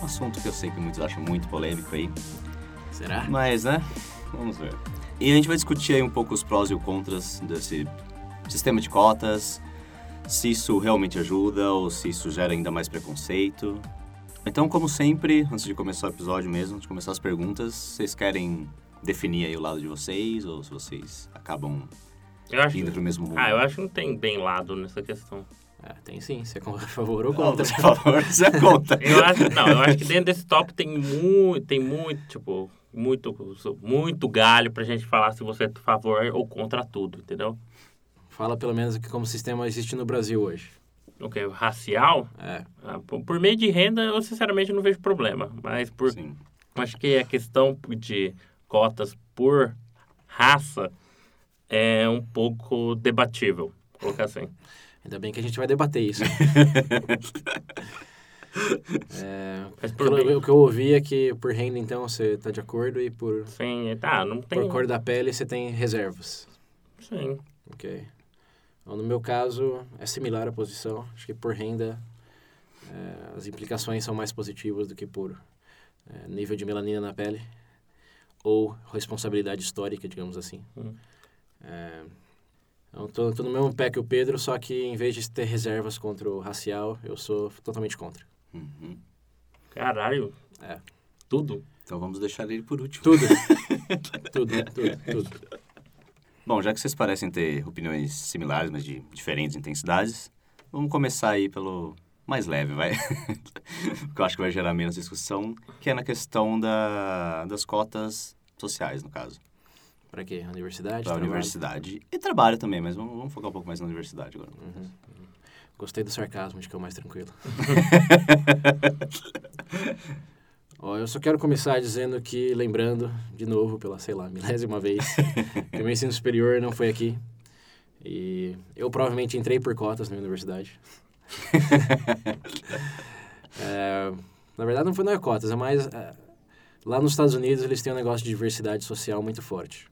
Um assunto que eu sei que muitos acham muito polêmico aí, Será? mas, né? Vamos ver. E a gente vai discutir aí um pouco os prós e os contras desse sistema de cotas, se isso realmente ajuda ou se isso gera ainda mais preconceito. Então, como sempre, antes de começar o episódio mesmo, antes de começar as perguntas, vocês querem definir aí o lado de vocês ou se vocês acabam Eu acho, indo pro mesmo rumo? ah, eu acho que não tem bem lado nessa questão. É, tem sim. Você é a favor ou contra? por favor, você é conta. Eu acho, não, eu acho que dentro desse top tem muito, tem muito, tipo, muito, muito galho pra gente falar se você é a favor ou contra tudo, entendeu? Fala pelo menos que como o sistema existe no Brasil hoje. O que? Racial? É, Ah, por, por meio de renda, eu sinceramente não vejo problema. Mas por, Sim. acho que a questão de cotas por raça é um pouco debatível, vou colocar assim. Ainda bem que a gente vai debater isso. É, o que eu ouvi é que por renda, então, você está de acordo e por, Sim, tá, não tem... por cor da pele você tem reservas. Sim. Ok. Então, no meu caso, é similar a posição. Acho que por renda, é, as implicações são mais positivas do que por é, nível de melanina na pele ou responsabilidade histórica, digamos assim. Uhum. É, então, tô, tô no mesmo pé que o Pedro, só que em vez de ter reservas contra o racial, eu sou totalmente contra. Uhum. Caralho. É. Tudo. Então vamos deixar ele por último. Tudo. tudo, tudo, tudo. Bom, já que vocês parecem ter opiniões similares, mas de diferentes intensidades, vamos começar aí pelo mais leve, vai. que eu acho que vai gerar menos discussão, que é na questão da, das cotas sociais, no caso. Pra quê? Universidade? Para a trabalho? universidade e trabalho também, mas vamos, vamos focar um pouco mais na universidade agora. Uhum. Gostei do sarcasmo, acho que é o mais tranquilo. Ó, eu só quero começar dizendo que, lembrando, de novo, pela, sei lá, milésima vez, que o meu ensino superior não foi aqui. E eu provavelmente entrei por cotas na universidade. É, na verdade, não foi não é cotas, é mais... é, lá nos Estados Unidos, eles têm um negócio de diversidade social muito forte.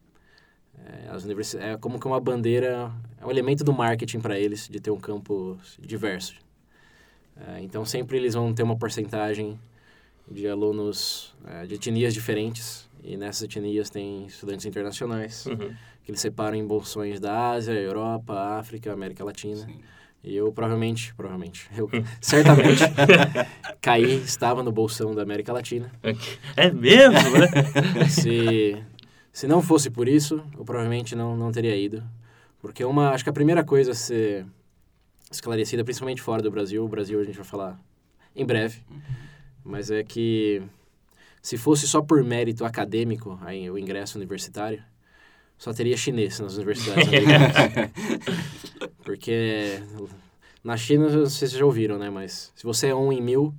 É, as universi é como que uma bandeira, é um elemento do marketing para eles, de ter um campo diverso. É, então, sempre eles vão ter uma porcentagem de alunos é, de etnias diferentes, e nessas etnias tem estudantes internacionais, Uhum. que eles separam em bolsões da Ásia, Europa, África, América Latina. Sim. E eu provavelmente, provavelmente, eu certamente caí, estava no bolsão da América Latina. É mesmo, né? Se, se não fosse por isso, eu provavelmente não, não teria ido. Porque uma, acho que a primeira coisa a ser esclarecida, principalmente fora do Brasil, o Brasil a gente vai falar em breve, mas é que se fosse só por mérito acadêmico aí, o ingresso universitário, só teria chinês nas universidades americanas. Porque na China, não sei se vocês já ouviram, né? Mas se você é um em mil,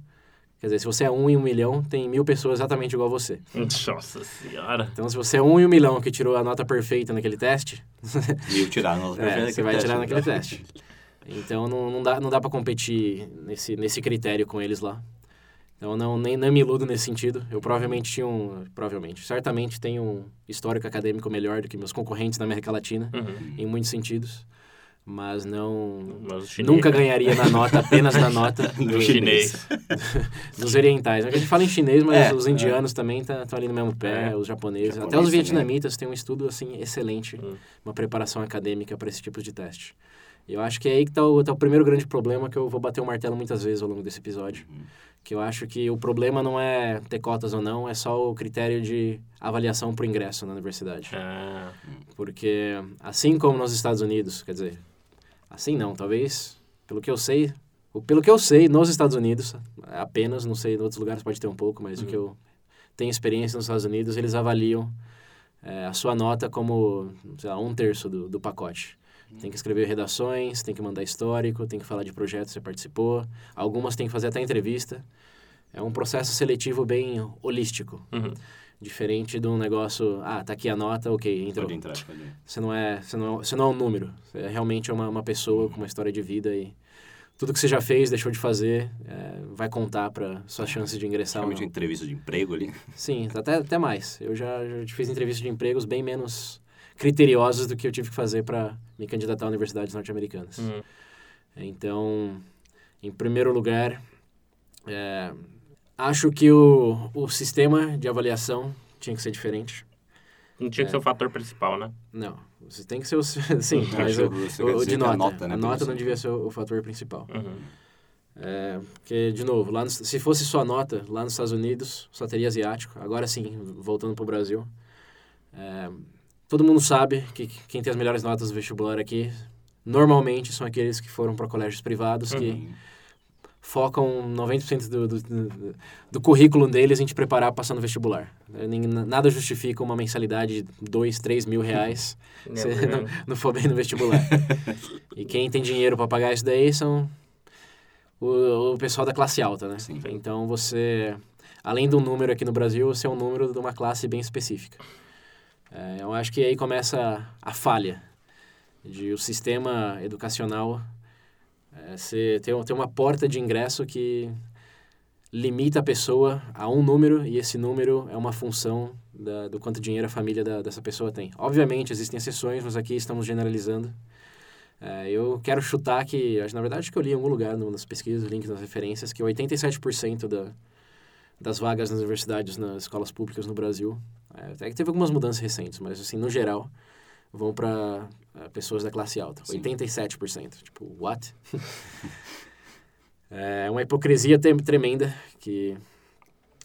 quer dizer, se você é um em um milhão, tem mil pessoas exatamente igual a você. Nossa senhora. Então, se você é um em um milhão que tirou a nota perfeita naquele teste, E eu tirar no é, você vai tirar naquele teste. Então, não, não dá, não dá para competir nesse, nesse critério com eles lá. Então, não, nem, nem me iludo nesse sentido. Eu provavelmente tinha um... Provavelmente. Certamente tenho um histórico acadêmico melhor do que meus concorrentes na América Latina, Uhum. em muitos sentidos. Mas não... Mas Nunca ganharia na nota, apenas na nota do chinês. dos orientais. A gente fala em chinês, mas É, os indianos também estão ali no mesmo pé, É. os japoneses. Japonês até os vietnamitas têm um estudo assim excelente, Hum. uma preparação acadêmica para esse tipo de teste. E eu acho que é aí que está o, tá o primeiro grande problema que eu vou bater o martelo muitas vezes ao longo desse episódio. Uhum. Que eu acho que o problema não é ter cotas ou não, é só o critério de avaliação para o ingresso na universidade. Ah, Porque assim como nos Estados Unidos, quer dizer, assim não, talvez, pelo que eu sei, pelo que eu sei, nos Estados Unidos, apenas, não sei, em outros lugares pode ter um pouco, mas o que eu tenho experiência nos Estados Unidos, eles avaliam é, a sua nota como, sei lá, um terço do, do pacote. Tem que escrever redações, tem que mandar histórico, tem que falar de projetos que você participou. Algumas tem que fazer até entrevista. é um processo seletivo bem holístico. Uhum. Diferente de um negócio, ah, tá aqui a nota, ok, entrou. Pode entrar, pode ir. Você não é, você não, você não é um número. Você é realmente uma, uma pessoa com uma história de vida e tudo que você já fez, deixou de fazer, é, vai contar para suas chances de ingressar Realmente uma entrevista de emprego ali. Sim, até, até mais. Eu já, já fiz entrevistas de empregos bem menos criteriosas do que eu tive que fazer para me candidatar a universidades norte-americanas. Uhum. Então, em primeiro lugar, é, acho que o, o sistema de avaliação tinha que ser diferente. Não tinha que ser o fator principal, né? Não, você tem que ser o... Sim, mas que o, o- o de que a nota. nota, né, a nota que não devia ser o, o fator principal. Uhum. É, porque, de novo, lá nos- se fosse só nota, lá nos Estados Unidos só teria asiático. Agora sim, voltando para o Brasil. é, todo mundo sabe que que quem tem as melhores notas do vestibular aqui, normalmente são aqueles que foram para colégios privados, que Uhum. Focam 90% do, do, do, do currículo deles em te preparar passando no vestibular. Nada justifica uma mensalidade de 2, 3 mil reais se É, não, não for bem no vestibular. e quem tem dinheiro para pagar isso daí são o, o pessoal da classe alta, né? Sim. Então você, além do número aqui no Brasil, você é um número de uma classe bem específica. É, eu acho que aí começa a falha de o sistema educacional ser, ter, ter uma porta de ingresso que limita a pessoa a um número e esse número é uma função da, do quanto dinheiro a família da, dessa pessoa tem. Obviamente existem exceções, mas aqui estamos generalizando. É, eu quero chutar que, na verdade, que eu li em algum lugar nas pesquisas, link nas referências, que 87% da, das vagas nas universidades, nas escolas públicas no Brasil, é, até que teve algumas mudanças recentes, mas assim, no geral, vão para pessoas da classe alta. Sim. 87%. Tipo, what? é uma hipocrisia tremenda que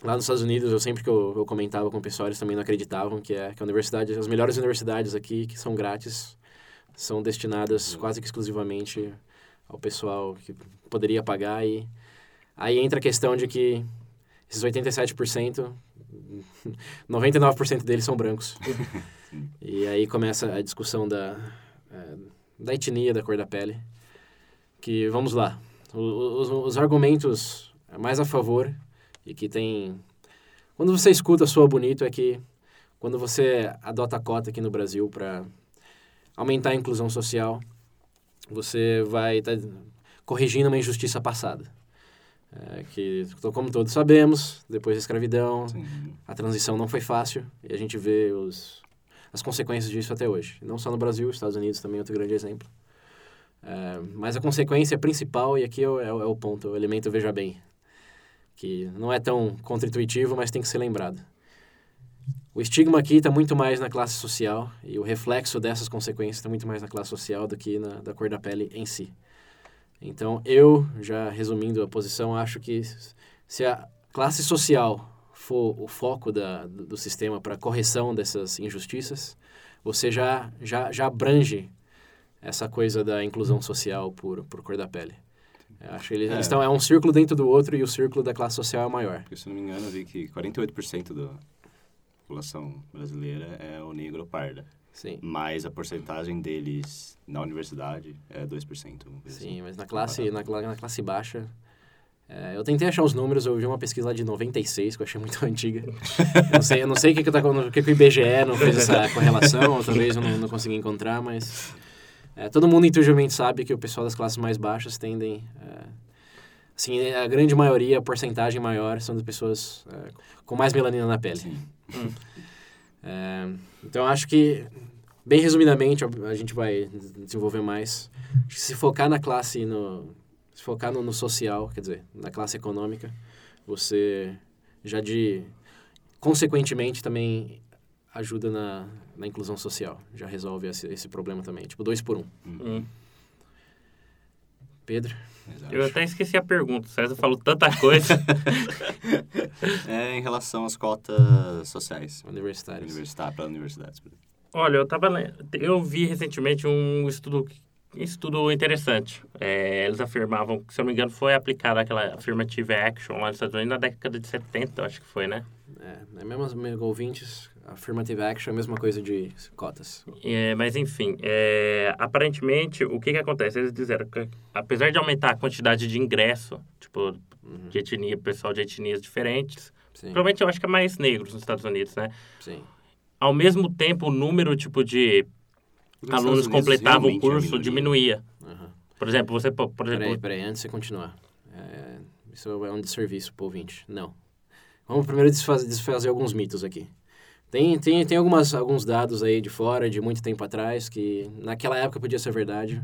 lá nos Estados Unidos, eu sempre que eu, eu comentava com o pessoal, eles também não acreditavam que, é, que a universidade, as melhores universidades aqui, que são grátis, são destinadas quase que exclusivamente ao pessoal que poderia pagar e aí entra a questão de que esses 87%, 99% deles são brancos. e aí começa a discussão da, eh, da etnia, da cor da pele. Que, vamos lá, os, os argumentos mais a favor e que tem... Quando você escuta soa bonito é que quando você adota a cota aqui no Brasil para aumentar a inclusão social, você vai estar corrigindo uma injustiça passada. É, que, como todos sabemos, depois da escravidão, Sim. a transição não foi fácil e a gente vê os, as consequências disso até hoje. Não só no Brasil, os Estados Unidos também é outro grande exemplo. É, mas a consequência principal, e aqui é é é o ponto, o elemento veja bem, que não é tão contra-intuitivo, mas tem que ser lembrado. O estigma aqui está muito mais na classe social e o reflexo dessas consequências está muito mais na classe social do que na da cor da pele em si. Então, eu, já resumindo a posição, acho que se a classe social for o foco da, do sistema para correção dessas injustiças, você já, já, já abrange essa coisa da inclusão social por, por cor da pele. Eu acho que eles, É. estão, é um círculo dentro do outro e o círculo da classe social é maior. Porque, se não me engano, eu vi que 48% da população brasileira é o negro parda. Sim. Mas a porcentagem deles na universidade é 2%. uma coisa Sim, assim. mas na classe, na, na classe baixa. É, eu tentei achar os números, eu vi uma pesquisa lá de 96, que eu achei muito antiga. Eu não sei, eu não sei o que, que, tá, o que, que o IBGE não fez essa correlação, ou talvez eu não, não consegui encontrar, mas. é, todo mundo intuitivamente sabe que o pessoal das classes mais baixas tendem. é, assim, a grande maioria, a porcentagem maior, são das pessoas é, com mais melanina na pele. Sim. É, então, acho que, bem resumidamente, a gente vai desenvolver mais. Acho que se focar na classe, no, se focar no, no social, quer dizer, na classe econômica, você já de, consequentemente, também ajuda na, na inclusão social. Já resolve esse, esse problema também. Tipo, dois por um. Hum. Pedro? Exato. Eu até esqueci a pergunta. O César falou tanta coisa. É em relação às cotas sociais. Universitários. Universitar, para universidades. Olha, eu tava eu vi recentemente um estudo estudo interessante. É, eles afirmavam que, se eu não me engano, foi aplicada aquela affirmative action lá nos Estados Unidos na década de 70, eu acho que foi, né? É, é mesmo, os meus ouvintes, affirmative action é a mesma coisa de cotas. É, mas enfim, é, aparentemente, o que que acontece? Eles disseram que, apesar de aumentar a quantidade de ingresso, tipo, de etnia, pessoal de etnias diferentes, Sim, provavelmente eu acho que é mais negros nos Estados Unidos, né? sim. Ao mesmo tempo, o número, tipo, de Nos alunos completavam o curso minoria. diminuía. Aham. Por exemplo, você, po- por Peraí, exemplo, peraí, antes de você continuar. É, isso é um desserviço pro ouvinte. Não. Vamos primeiro desfazer, desfazer alguns mitos aqui. Tem, tem, tem algumas, alguns dados aí de fora, de muito tempo atrás, que naquela época podia ser verdade,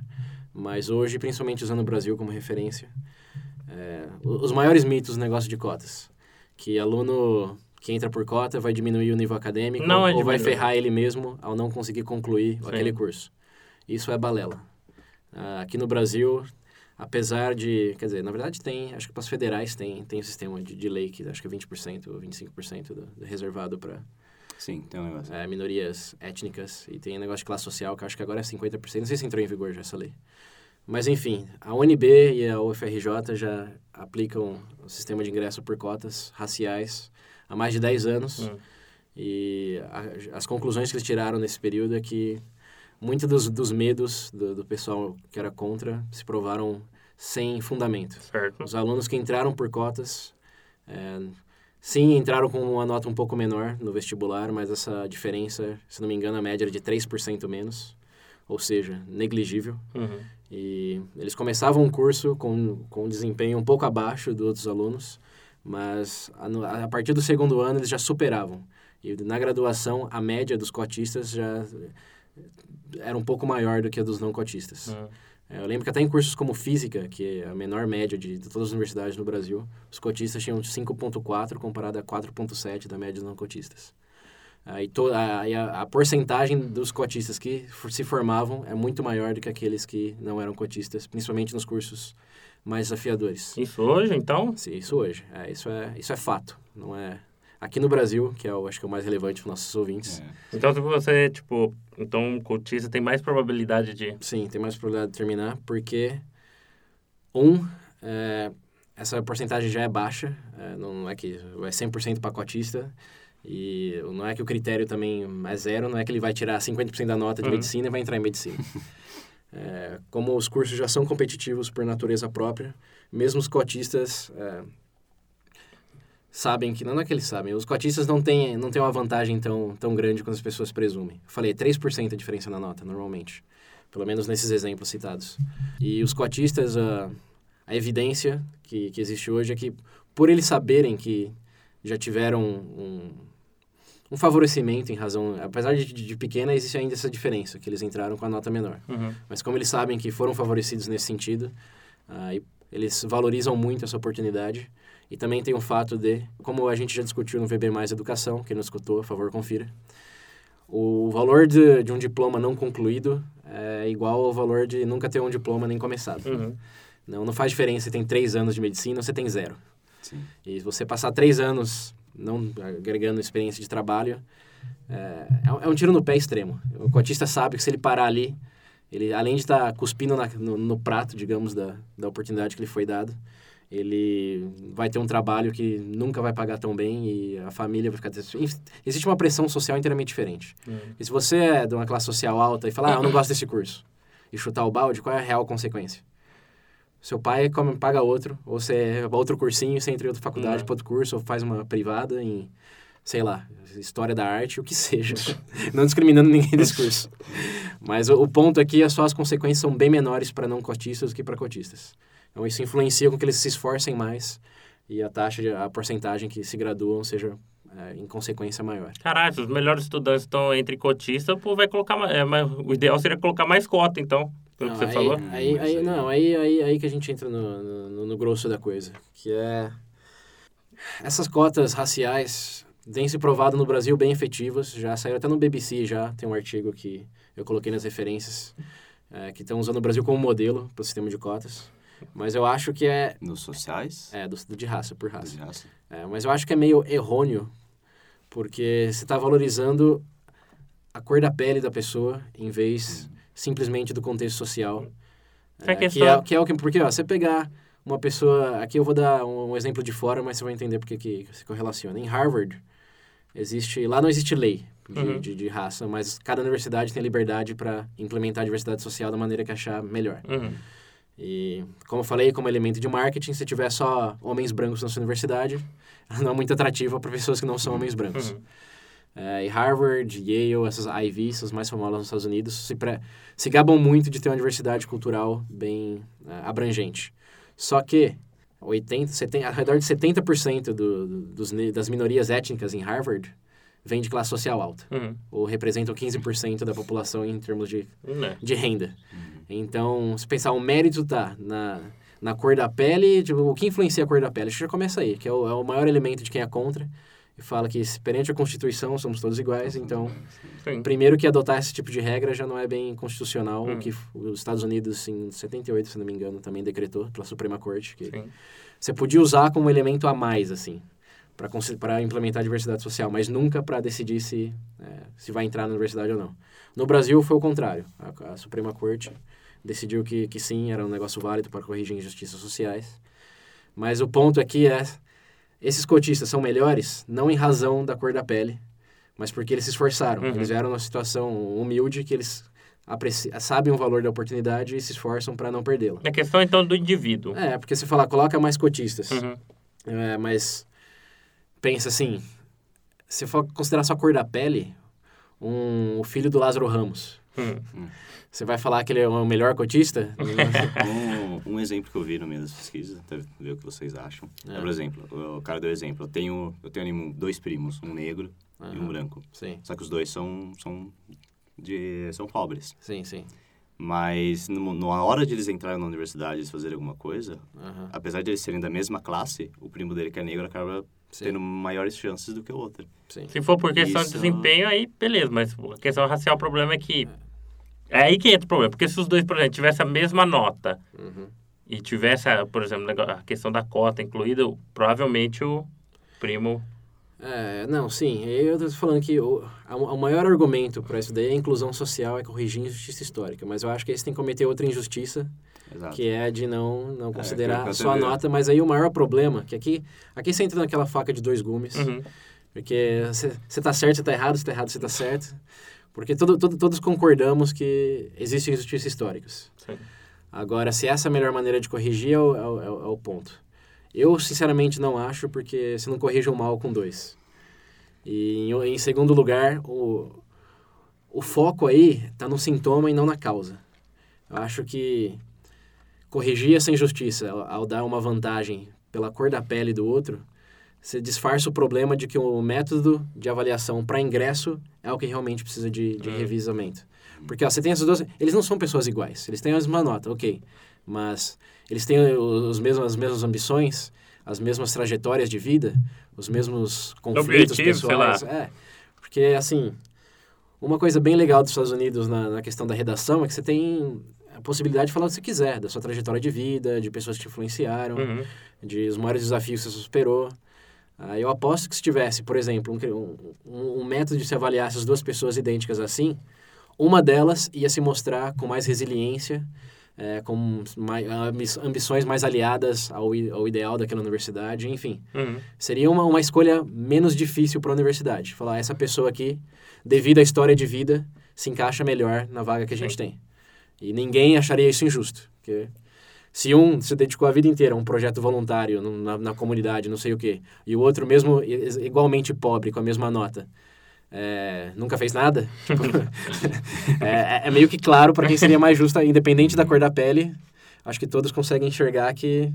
mas hoje, principalmente usando o Brasil como referência, é, os maiores mitos do negócio de cotas. Que aluno que entra por cota vai diminuir o nível acadêmico Não é ou vai diminuir. ferrar ele mesmo ao não conseguir concluir Sim. aquele curso. Isso é balela. Ah, aqui no Brasil, apesar de... Quer dizer, na verdade tem, acho que para as federais tem, tem um sistema de, de lei que acho que é 20% ou 25% do, do reservado para Sim, tem um negócio. é, minorias étnicas e tem negócio de classe social que eu acho que agora é 50%. Não sei se entrou em vigor já essa lei. Mas enfim, a UNB e a UFRJ já aplicam o sistema de ingresso por cotas raciais há mais de 10 anos. Hum. E a- as conclusões que eles tiraram nesse período é que muitos dos, dos medos do, do pessoal que era contra se provaram sem fundamento. certo? Os alunos que entraram por cotas, é, sim, entraram com uma nota um pouco menor no vestibular, mas essa diferença, se não me engano, a média era de 3% menos, ou seja, negligível. Uhum. E eles começavam o curso com, com um desempenho um pouco abaixo dos outros alunos, mas a, a partir do segundo ano eles já superavam. E na graduação, a média dos cotistas já era um pouco maior do que a dos não cotistas. Uhum. É, Eu lembro que até em cursos como Física, que é a menor média de, de todas as universidades no Brasil, os cotistas tinham 5,4 comparado a 4,7 da média dos não cotistas. Aí to, a, a, a porcentagem dos cotistas que se formavam é muito maior do que aqueles que não eram cotistas, principalmente nos cursos mais desafiadores. Isso hoje, então? Sim, isso hoje. É, isso, é, isso é fato. Não é... Aqui no Brasil, que é o, acho que é o mais relevante para os nossos ouvintes, É. Então, se você, tipo, então um cotista tem mais probabilidade de... Sim, tem mais probabilidade de terminar, porque, um, é, essa porcentagem já é baixa, é, não é que é 100% pacotista, e não é que o critério também é zero, não é que ele vai tirar 50% da nota de Uhum. medicina e vai entrar em medicina. É, como os cursos já são competitivos por natureza própria, mesmo os cotistas é, sabem que, não é que eles sabem, os cotistas não têm, não têm uma vantagem tão, tão grande quanto as pessoas presumem. Eu falei, 3% a diferença na nota, normalmente. Pelo menos nesses exemplos citados. E os cotistas, a, a evidência que, que existe hoje é que, por eles saberem que já tiveram um, um favorecimento em razão... Apesar de, de pequena, existe ainda essa diferença, que eles entraram com a nota menor. Uhum. Mas como eles sabem que foram favorecidos nesse sentido, aí eles valorizam muito essa oportunidade. E também tem o fato de, como a gente já discutiu no VB Mais Educação, quem não escutou, por favor, confira. O valor de, de um diploma não concluído é igual ao valor de nunca ter um diploma nem começado. Uhum. Não, não faz diferença se tem três anos de medicina ou você tem zero. Sim. E se você passar três anos não agregando experiência de trabalho, é, é um- é um tiro no pé extremo. O cotista sabe que se ele parar ali, ele além de estar cuspindo na- no, no prato, digamos, da, da oportunidade que lhe foi dado, ele vai ter um trabalho que nunca vai pagar tão bem e a família vai ficar... Existe uma pressão social inteiramente diferente. Uhum. E se você é de uma classe social alta e falar, ah, eu não gosto desse curso, e chutar o balde, qual é a real consequência? Seu pai come, paga outro, ou você outro cursinho, você entra em outra faculdade Uhum. para outro curso, ou faz uma privada em, sei lá, história da arte, o que seja. não discriminando ninguém desse curso. Mas o, o ponto aqui é só as consequências são bem menores para não cotistas do que para cotistas. Então isso influencia com que eles se esforcem mais e a taxa, de, a porcentagem que se graduam seja é, em consequência maior. Caralho, se os melhores estudantes estão entre cotistas, pô, vai colocar mais... É, mas o ideal seria colocar mais cota, então. Pelo que você aí, falou. Aí, aí- aí- não, aí, aí, aí que a gente entra no, no, no grosso da coisa, que é... Essas cotas raciais têm se provado no Brasil bem efetivas, já saíram até no BBC já, tem um artigo que eu coloquei nas referências, é, que estão usando o Brasil como modelo para o sistema de cotas. Mas eu acho que é... Nos sociais? É, do, de raça, por raça. De raça. É, mas eu acho que é meio errôneo, porque você está valorizando a cor da pele da pessoa em vez simplesmente do contexto social. É, que, é, que é o que... Porque, ó, você pegar uma pessoa... Aqui eu vou dar um, um exemplo de fora, mas você vai entender porque que se correlaciona. Em Harvard, existe lá não existe lei de, Uhum. de, de raça, mas cada universidade tem liberdade para implementar a diversidade social da maneira que achar melhor. Uhum. E, como eu falei, como elemento de marketing, se tiver só homens brancos na sua universidade, ela não é muito atrativa para pessoas que não são homens brancos. Uhum. É, e Harvard, Yale, essas Ivy, as mais famosas nos Estados Unidos, se, pre- se gabam muito de ter uma diversidade cultural bem é, abrangente. Só que 80, 70, ao redor de 70% do, do, dos, das minorias étnicas em Harvard vêm de classe social alta, Uhum. ou representam 15% da população em termos de Né? de renda. Então, se pensar, o mérito tá na, na cor da pele, tipo, o que influencia a cor da pele? Acho que já começa aí, que é o, é o maior elemento de quem é contra. Fala que perante a Constituição somos todos iguais, então, Sim. primeiro que adotar esse tipo de regra já não é bem constitucional, Hum. o que os Estados Unidos, em 78, se não me engano, também decretou pela Suprema Corte, que Sim. você podia usar como elemento a mais, assim, para implementar a diversidade social, mas nunca para decidir se, é, se vai entrar na universidade ou não. No Brasil foi o contrário. A, a Suprema Corte decidiu que, que sim, era um negócio válido para corrigir injustiças sociais. Mas o ponto aqui é, esses cotistas são melhores não em razão da cor da pele, mas porque eles se esforçaram. Uhum. Eles vieram numa situação humilde que eles sabem o valor da oportunidade e se esforçam para não perdê-la. A questão, então, do indivíduo. É, porque você falar, coloca mais cotistas. Uhum. É, mas pensa assim, se for considerar só a cor da pele, um, o filho do Lázaro Ramos, Uhum. você vai falar que ele é o melhor cotista? Um, um exemplo que eu vi no meio das pesquisas, até ver o que vocês acham. É. É. por exemplo, o cara deu exemplo. Eu tenho, eu tenho dois primos, um negro e um branco. sim, Só que os dois são, são, de, são pobres. sim, sim. Mas no, na hora de eles entrarem na universidade e fazerem alguma coisa, Aham, apesar de eles serem da mesma classe, o primo dele que é negro acaba sim, tendo maiores chances do que o outro. sim. Se for por questão de Isso. desempenho, aí beleza, mas a questão racial, o problema é que. É aí que entra o problema, porque se os dois, por exemplo, tivessem a mesma nota Uhum. e tivesse, a- por exemplo, a questão da cota incluída, provavelmente o primo. É, não, sim, eu tô falando que o, a- o maior argumento para isso daí é a inclusão social, é corrigir injustiça histórica, mas eu acho que eles têm que cometer outra injustiça, Exato. que é de não, não considerar que eu só a nota, mas aí o maior problema, que aqui, aqui você entra naquela faca de dois gumes, Uhum. Porque você tá certo, você tá errado, você tá errado, você tá certo. Porque todo, todo, todos concordamos que existem injustiças históricas. Sim. Agora, se essa é a melhor maneira de corrigir, é o, é o, é o- é o ponto. Eu, sinceramente, não acho, porque você não corrige o mal com dois. E, em, em segundo lugar, o, o foco aí tá no sintoma e não na causa. Eu acho que corrigir essa injustiça ao, ao dar uma vantagem pela cor da pele do outro, você disfarça o problema de que o método de avaliação para ingresso é o que realmente precisa de, de Hum. revisamento. Porque ó, você tem essas duas... Eles não são pessoas iguais. Eles têm a mesma nota, ok. Mas eles têm os mesmos, as mesmas ambições, as mesmas trajetórias de vida, os mesmos conflitos lá. pessoais. É, porque, assim, uma coisa bem legal dos Estados Unidos na, na questão da redação é que você tem a possibilidade de falar o que você quiser, da sua trajetória de vida, de pessoas que te influenciaram, Uhum. de os maiores desafios que você superou. Ah, eu aposto que se tivesse, por exemplo, um, um, um método de se avaliar essas duas pessoas idênticas assim, uma delas ia se mostrar com mais resiliência, é, com mais, ambi- ambições mais aliadas ao, ao ideal daquela universidade, enfim. Uhum. Seria uma, uma escolha menos difícil para a universidade. Falar, essa pessoa aqui, devido à história de vida, se encaixa melhor na vaga que a gente tem. E ninguém acharia isso injusto. Porque se um se dedicou a vida inteira a um projeto voluntário na, na comunidade, não sei o quê, e o outro mesmo igualmente pobre, com a mesma nota, é, nunca fez nada, tipo, é, é meio que claro para quem seria mais justo, independente da cor da pele, acho que todos conseguem enxergar que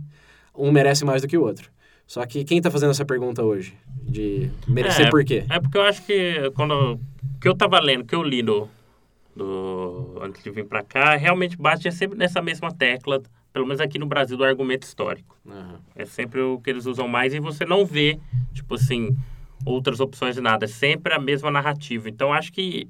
um merece mais do que o outro. Só que quem está fazendo essa pergunta hoje? De merecer É, por quê? É porque eu acho que quando que eu tava lendo, que eu li do, do antes de vir para cá, realmente bate sempre nessa mesma tecla, pelo menos aqui no Brasil, do argumento histórico. Aham. É sempre o que eles usam mais e você não vê, tipo assim, outras opções de nada. É sempre a mesma narrativa. Então, acho que,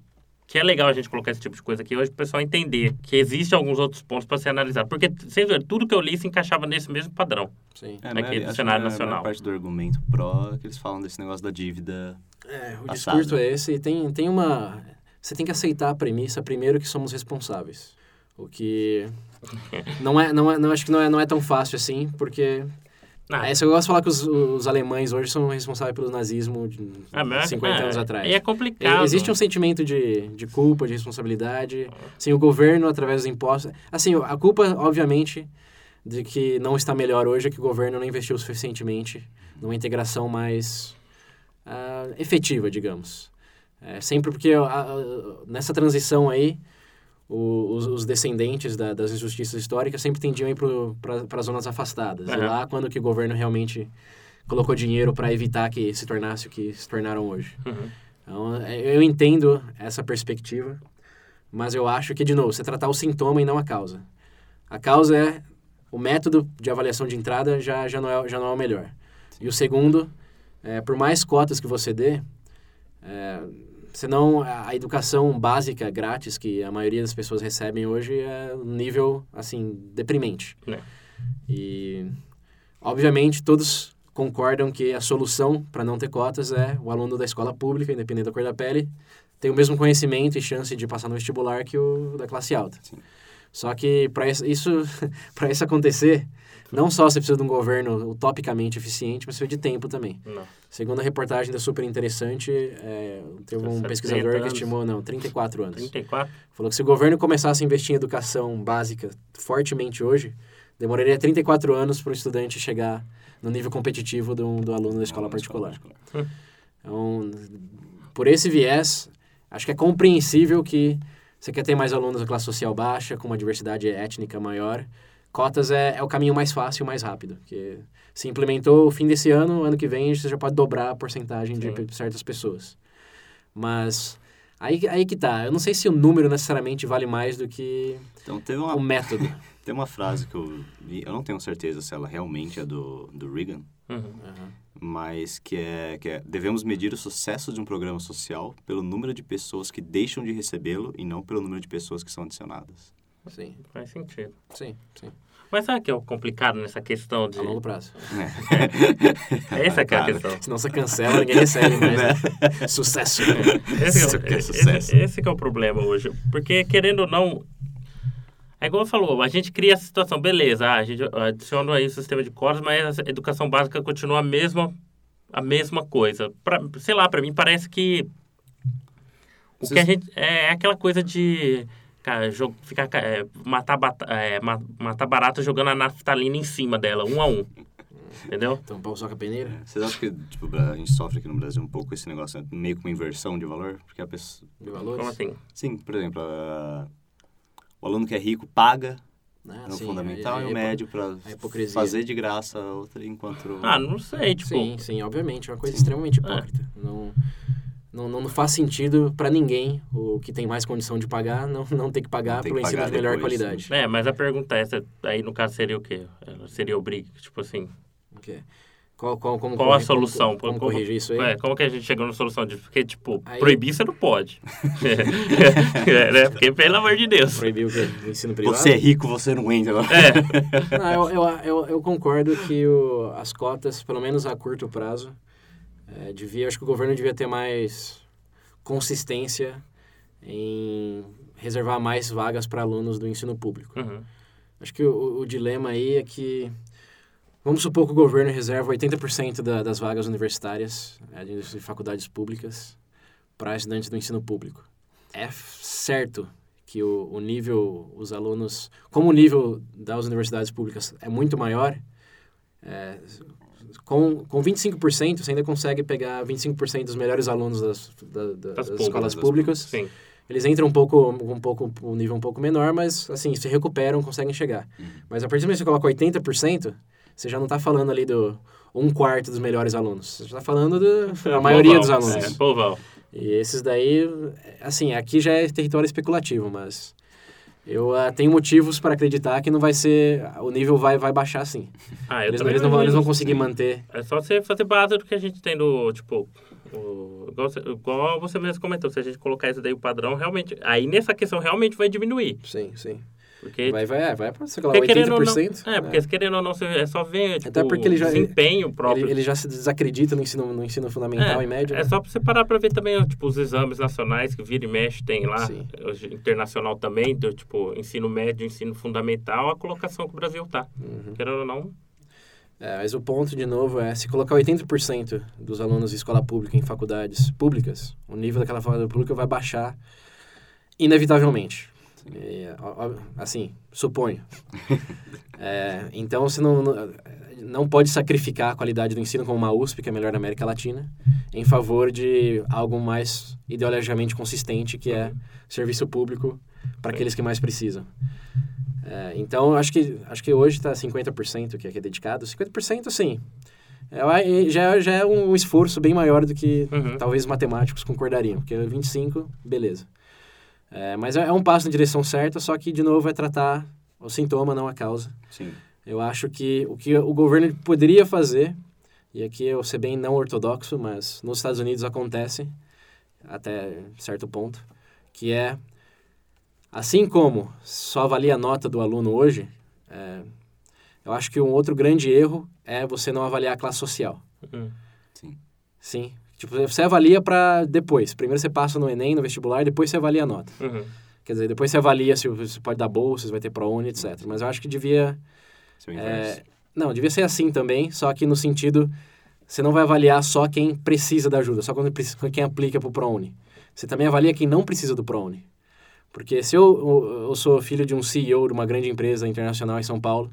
que é legal a gente colocar esse tipo de coisa aqui hoje para o pessoal entender que existem alguns outros pontos para ser analisado. Porque, sem ver, tudo que eu li se encaixava nesse mesmo padrão. Sim. É, do acho cenário que a nacional. maior parte do argumento pró é que eles falam desse negócio da dívida. É, o Passado. discurso é esse e tem, tem uma... Você tem que aceitar a premissa, primeiro, que somos responsáveis. O que não é, não é, não acho que não é, não é tão fácil assim, porque Ah, É eu gosto de falar que os, os alemães hoje são responsáveis pelo nazismo de ah, mas- 50 ah, anos atrás. E é complicado. Existe um sentimento de, de culpa, de responsabilidade. Assim, o governo, através dos impostos... Assim, a culpa, obviamente, de que não está melhor hoje é que o governo não investiu suficientemente numa integração mais ah, efetiva, digamos. É, sempre porque ah, ah, nessa transição aí, o- os, os descendentes da- das injustiças históricas sempre tendiam a ir para as zonas afastadas. E Aham. lá, quando que o governo realmente colocou dinheiro para evitar que se tornasse o que se tornaram hoje. Uhum. Então, é, eu entendo essa perspectiva, mas eu acho que, de novo, você tratar o sintoma e não a causa. A causa é o método de avaliação de entrada já, já, não, é, já não é o melhor. E o segundo, é, por mais cotas que você dê, é, senão a educação básica grátis que a maioria das pessoas recebem hoje é um nível, assim, deprimente. É. E, obviamente, todos concordam que a solução para não ter cotas é o aluno da escola pública, independente da cor da pele, ter o mesmo conhecimento e chance de passar no vestibular que o da classe alta. Sim. Só que para isso, para isso acontecer, não só você precisa de um governo utopicamente eficiente, mas precisa de tempo também. Não. Segundo a reportagem da super interessante, é, teve um 70 pesquisador que estimou, não, 34 anos. 34? Falou que se o governo começasse a investir em educação básica fortemente hoje, demoraria 34 anos para o estudante chegar no nível competitivo do, do aluno da escola particular. particular. Então, por esse viés, acho que é compreensível que você quer ter mais alunos da classe social baixa, com uma diversidade étnica maior. Cotas é, é o caminho mais fácil e mais rápido. Porque se implementou o fim desse ano, ano que vem você já pode dobrar a porcentagem de Sim. pe- certas pessoas. Mas aí, aí que tá. Eu não sei se o número necessariamente vale mais do que Então, teve o uma, método. tem uma frase que eu vi, eu não tenho certeza se ela realmente é do, do Reagan, Uhum. mas que é, que é devemos medir o sucesso de um programa social pelo número de pessoas que deixam de recebê-lo e não pelo número de pessoas que são adicionadas. Sim, Faz sentido. sim, sim. Mas sabe o que é o complicado nessa questão de... A longo prazo. Essa que é a questão. Senão você cancela, ninguém recebe mais. Né? Sucesso. Esse, Isso é, que é o- sucesso. esse, esse que é o problema hoje. Porque, querendo ou não, é igual falou, a gente cria essa situação, beleza, ah, a gente adiciona aí o sistema de cotas, mas a educação básica continua a mesma, a mesma coisa. Pra, sei lá, para mim parece que o que a Vocês- gente... É aquela coisa de... Ficar, ca- é, matar, é, ma- matar barata jogando a naftalina em cima dela, um a um. Entendeu? Então, pau só com a peneira? Vocês acham que tipo, a gente sofre aqui no Brasil um pouco esse negócio, né? meio com uma inversão de valor? Porque a pessoa... De valores? Como assim? Sim, por exemplo, a- o aluno que é rico paga Ah, no sim, fundamental e o é médio para fazer de graça a outra, enquanto... Ah, não sei, tipo... Sim, sim, obviamente. É uma coisa extremamente hipócrita. Não, não, não faz sentido para ninguém o que tem mais condição de pagar não, não ter que pagar Não pelo que ensino de melhor depois, qualidade. É, mas a pergunta é essa, aí no caso seria o quê? Seria obriga, tipo assim. Qual, qual, como qual a como- solução? Como, corrigir isso aí? É, como que a gente chegou na solução disso? Porque, tipo, Aí- proibir você não pode. é, né? Porque, pelo amor de Deus. Proibir o quê? O ensino privado? Você é rico, você não entra. É, Não, eu, eu, eu, eu concordo que o, as cotas, pelo menos a curto prazo, é, devia, acho que o governo devia ter mais consistência em reservar mais vagas para alunos do ensino público. uhum. Acho que o, o dilema aí é que, vamos supor que o governo reserva 80% da, das vagas universitárias né, de, de faculdades públicas para estudantes do ensino público. É certo que o, o nível, os alunos, como o nível das universidades públicas é muito maior, é, com, com 25% você ainda consegue pegar 25% dos melhores alunos das, da- da- das, públicas, escolas das públicas. sim. Eles entram um pouco, um pouco, um nível um pouco menor, mas assim, se recuperam, conseguem chegar. Mas a partir do momento que você coloca 80%, você já não está falando ali do um quarto dos melhores alunos. Você está falando da maioria dos alunos. É, povão. E esses daí, assim, aqui já é território especulativo, mas eu ah, tenho motivos para acreditar que não vai ser, o nível vai, vai baixar sim. Ah, eu Eles, eles não, vão, eles vão conseguir manter. É só você fazer base do que a gente tem do, tipo... O, igual, você, igual você mesmo comentou, se a gente colocar isso daí o padrão, realmente... Aí nessa questão realmente vai diminuir. Sim, sim. Porque Vai, vai, é, vai para você colocar Porque querendo ou não, 80%. é, porque querendo ou não, você é só ver, tipo, Até porque ele já- desempenho próprio. ele, ele já se desacredita no ensino, no ensino fundamental e médio. É né? só pra você parar pra ver também, tipo, os exames nacionais que vira e mexe tem lá, Sim. internacional também, do, tipo, ensino médio, ensino fundamental, a colocação que o Brasil tá. Uhum. Querendo ou não, É, mas o ponto, de novo, é se colocar 80% dos alunos de escola pública em faculdades públicas, o nível daquela faculdade pública vai baixar inevitavelmente. E, ó, assim, suponho. É, então, você não, não, pode sacrificar a qualidade do ensino como uma USP, que é a melhor da América Latina, em favor de algo mais ideologicamente consistente, que é serviço público para aqueles que mais precisam. É, então, acho que, acho que hoje está 50% que é, que é dedicado. 50%, sim. É, já, já é um esforço bem maior do que Uhum. talvez os matemáticos concordariam, porque 25, beleza. É, mas é, é um passo na direção certa, só que, de novo, é tratar o sintoma, não a causa. Sim. Eu acho que o que o governo poderia fazer, e aqui eu ser bem não ortodoxo, mas nos Estados Unidos acontece, até certo ponto, que é, assim como só avalia a nota do aluno hoje, é, eu acho que um outro grande erro é você não avaliar a classe social. Uhum. Sim. Sim. Tipo, você avalia para depois. Primeiro você passa no Enem, no vestibular, depois você avalia a nota. Uhum. Quer dizer, depois você avalia se você pode dar bolsas, vai ter ProUni, etc. Mas eu acho que devia é é, não, devia ser assim também, só que no sentido, você não vai avaliar só quem precisa da ajuda, só quando precisa- quem aplica para o ProUni. Você também avalia quem não precisa do ProUni. Porque se eu, eu, eu sou filho de um CEO de uma grande empresa internacional em São Paulo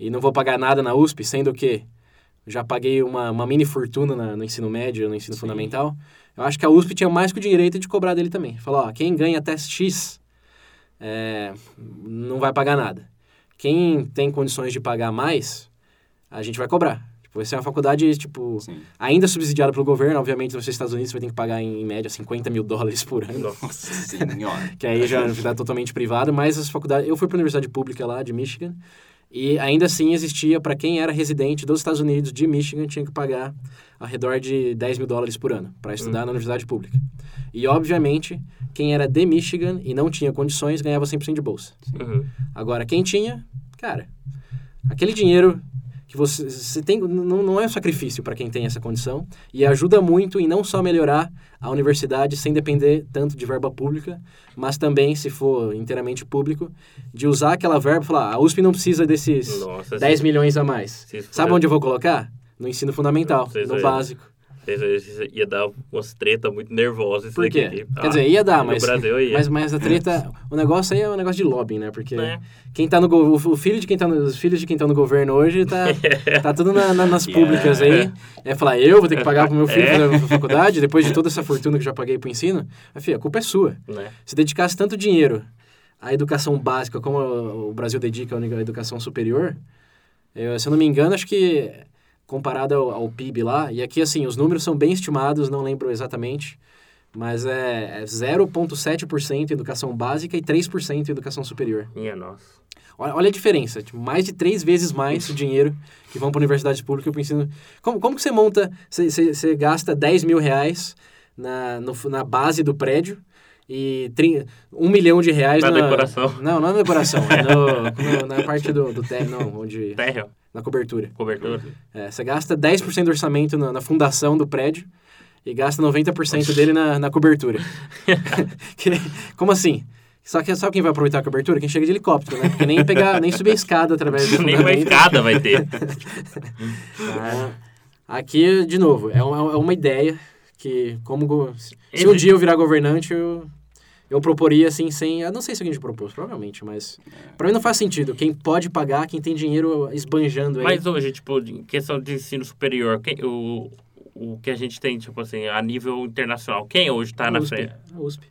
e não vou pagar nada na USP, sendo que já paguei uma, uma mini fortuna na- no ensino médio, no ensino Sim. fundamental, eu acho que a USP tinha mais que o direito de cobrar dele também. Falar, ó, quem ganha até X é, não vai pagar nada. Quem tem condições de pagar mais, a gente vai cobrar. Tipo, vai ser uma faculdade, tipo, Sim. ainda subsidiada pelo governo. Obviamente, nos Estados Unidos, você vai ter que pagar, em, média, 50 mil dólares por ano. Nossa. Nossa senhora. Que aí já é totalmente privado. Mas as faculdades... Eu fui para a universidade pública lá, de Michigan. E ainda assim existia, para quem era residente dos Estados Unidos, de Michigan, tinha que pagar ao redor de 10 mil dólares por ano para estudar na universidade pública. E, obviamente, quem era de Michigan e não tinha condições ganhava 100% de bolsa. Uhum. Agora, quem tinha, cara, aquele dinheiro que você, você tem, não, não é um sacrifício para quem tem essa condição e ajuda muito em não só melhorar a universidade sem depender tanto de verba pública, mas também, se for inteiramente público, de usar aquela verba e falar, "Ah, a USP não precisa desses Nossa, 10 se- milhões a mais. Sabe onde eu vou colocar? No ensino fundamental, no aí. básico. Ia dar umas treta muito nervosas. isso Por quê? daqui. Quer Ah, dizer, ia dar, no mas, Brasil ia. mas, mas a treta, o negócio aí é um negócio de lobbying, né? Porque É. quem tá no go- o filho de quem tá no, os filhos de quem tá no governo hoje tá, tá tudo na- na- nas Yeah. públicas aí. É falar, eu vou ter que pagar pro meu filho É. fazer a faculdade, depois de toda essa fortuna que eu já paguei pro ensino. Mas, filho, a culpa é sua. Né? Se dedicasse tanto dinheiro à educação básica como o Brasil dedica à educação superior, eu, se eu não me engano, acho que comparado ao, ao PIB lá, e aqui assim, os números são bem estimados, não lembro exatamente, mas é, é 0,7% em educação básica e 3% em educação superior. Minha nossa. Olha, olha a diferença, tipo, mais de três vezes mais o dinheiro que vão para universidade pública para o ensino. Como, como que você monta, você, você, você gasta 10 mil reais na, no- na base do prédio e tri, um milhão de reais Na na... decoração. Não, não na decoração, é no, no- na parte do, do térreo, não, onde... Terra, Na cobertura. cobertura. É, você gasta 10% do orçamento na, na fundação do prédio e gasta 90% dele na, na cobertura. Que- como assim? Só que só quem vai aproveitar a cobertura? Quem chega de helicóptero, né? Porque nem pegar, nem subir a escada através do Nem uma escada vai ter. Ah, aqui, de novo, é uma, é uma ideia que, como... Se um dia eu virar governante, eu, eu proporia, assim, sem... Eu não sei se alguém te propôs, provavelmente, mas... Pra mim não faz sentido. Quem pode pagar, quem tem dinheiro esbanjando aí... Mas hoje, tipo, em questão de ensino superior, quem, o, o que a gente tem, tipo assim, a nível internacional, quem hoje está a na USP, frente? A USP.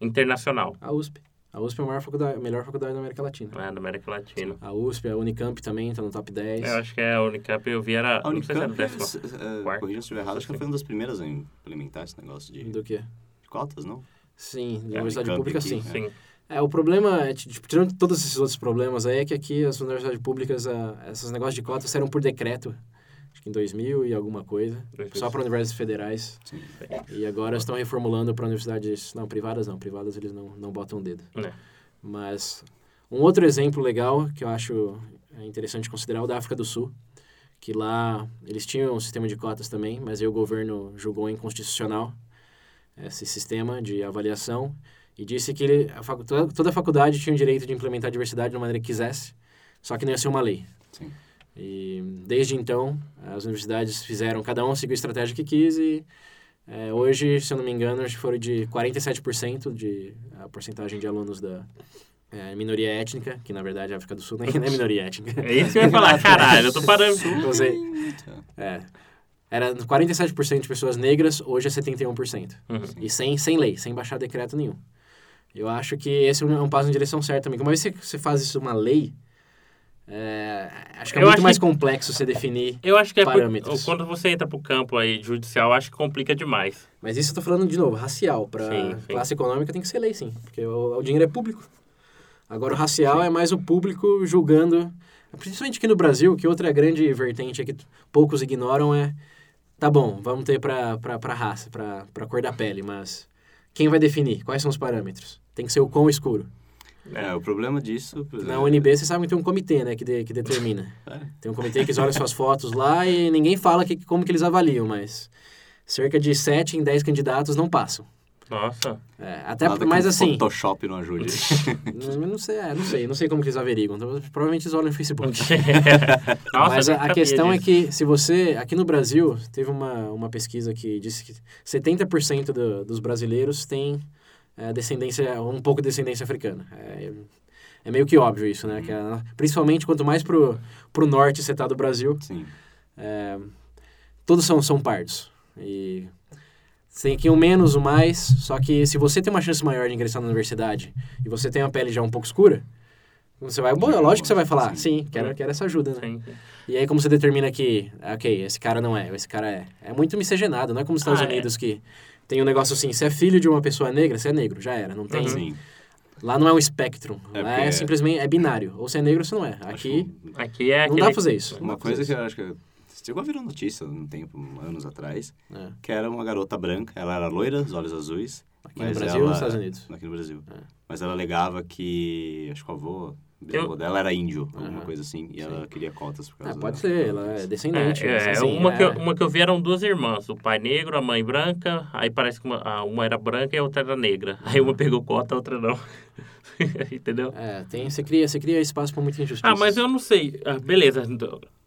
Internacional, A USP. A USP é a maior faculdade, a melhor faculdade da América Latina. né, da América Latina. A USP, a Unicamp também tá no top 10. Eu acho que é a Unicamp, eu vi, era, A não sei se era Unicamp, uh, quarto. corrija se estiver errado, acho que ela foi uma das primeiras a implementar esse negócio de, Do que? de cotas, não? Sim, É, universidade pública, aqui, sim. Sim. É, o problema é, tipo, tirando todos esses outros problemas aí, é que aqui as universidades públicas, ah, esses negócios de cotas saíram por decreto, acho que em 2000 e alguma coisa, só para universidades federais. Sim. E agora estão reformulando para universidades, não, privadas não, privadas eles não, não botam o dedo. É. Mas um outro exemplo legal que eu acho interessante considerar é o da África do Sul, que lá eles tinham um sistema de cotas também, mas aí o governo julgou inconstitucional esse sistema de avaliação e disse que ele, a facu- toda, toda a faculdade tinha o direito de implementar a diversidade da maneira que quisesse, só que não ia ser uma lei. Sim. E desde então, as universidades fizeram, cada um seguiu a estratégia que quis e é, hoje, se eu não me engano, acho que foram de 47% de a porcentagem de alunos da é, minoria étnica, que na verdade a África do Sul nem é minoria étnica. É isso que eu ia falar, caralho, eu tô parando. Não sei. É, era 47% de pessoas negras, hoje é 71%. Uhum. E sem, sem lei, sem baixar decreto nenhum. Eu acho que esse é um passo em direção certa também. Uma vez que você faz isso uma lei, é, acho que é Eu muito mais que- complexo você definir. Eu acho que é por- Parâmetros. quando você entra pro campo aí judicial, acho que complica demais. Mas isso eu tô falando de novo, racial. Para Sim, sim. classe econômica tem que ser lei, sim. Porque o, o dinheiro é público. Agora o racial é mais o público julgando. Principalmente aqui no Brasil, que outra grande vertente é que poucos ignoram é. Tá bom, vamos ter pra, pra, pra raça, pra, pra cor da pele, mas quem vai definir? Quais são os parâmetros? Tem que ser o quão escuro. É, o problema disso... Na UNB, você sabe que tem um comitê, né, que, de- que determina. É. Tem um comitê que olha suas fotos lá e ninguém fala que, como que eles avaliam, mas cerca de 7 em 10 candidatos não passam. Nossa. É, até nada mais que o assim, Photoshop não ajude. não, não sei, é, não sei, não sei como que eles averiguam. Então, provavelmente eles olham no Facebook. Nossa, Mas eu a, a questão é disso. que se você, aqui no Brasil, teve uma, uma pesquisa que disse que 70% do, dos brasileiros têm é, descendência, um pouco de descendência africana. É, é meio que óbvio isso, né? Que a- principalmente quanto mais pro, pro norte você tá do Brasil, Sim. é, todos são, são pardos. E tem que um menos, um mais, só que se você tem uma chance maior de ingressar na universidade e você tem uma pele já um pouco escura, você vai, bom, é lógico que você vai falar, sim, quero, quero essa ajuda, né? Sim, sim. E aí como você determina que, ok, esse cara não é, esse cara é. É muito miscigenado, não é como nos Estados Ah, é. Unidos que tem um negócio assim, se é filho de uma pessoa negra, você é negro, já era, não tem... Sim. Lá não é um espectro, É lá porque- é simplesmente, é binário, ou você é negro ou você não é. Aqui, Aqui é não aquele... dá pra fazer isso. Uma coisa que eu acho que chegou a virar notícia um tempo, anos atrás. É. que era uma garota branca, ela era loira, os olhos azuis. Aqui no Brasil ela- ou nos Estados Unidos? Aqui no Brasil. É. Mas ela alegava que, acho que o avô, Eu- dela era índio, alguma coisa assim, e ela queria cotas por causa Ah, pode da- ser, ela é descendente. É, mas, é, assim, uma, que eu, é- uma que eu vi eram duas irmãs, o pai negro, a mãe branca, aí parece que uma, a- uma era branca e a outra era negra. Aí uma pegou cota, a outra não. Entendeu? É, tem, você, cria, você cria espaço para muita injustiça. Ah, mas eu não sei. Ah, beleza.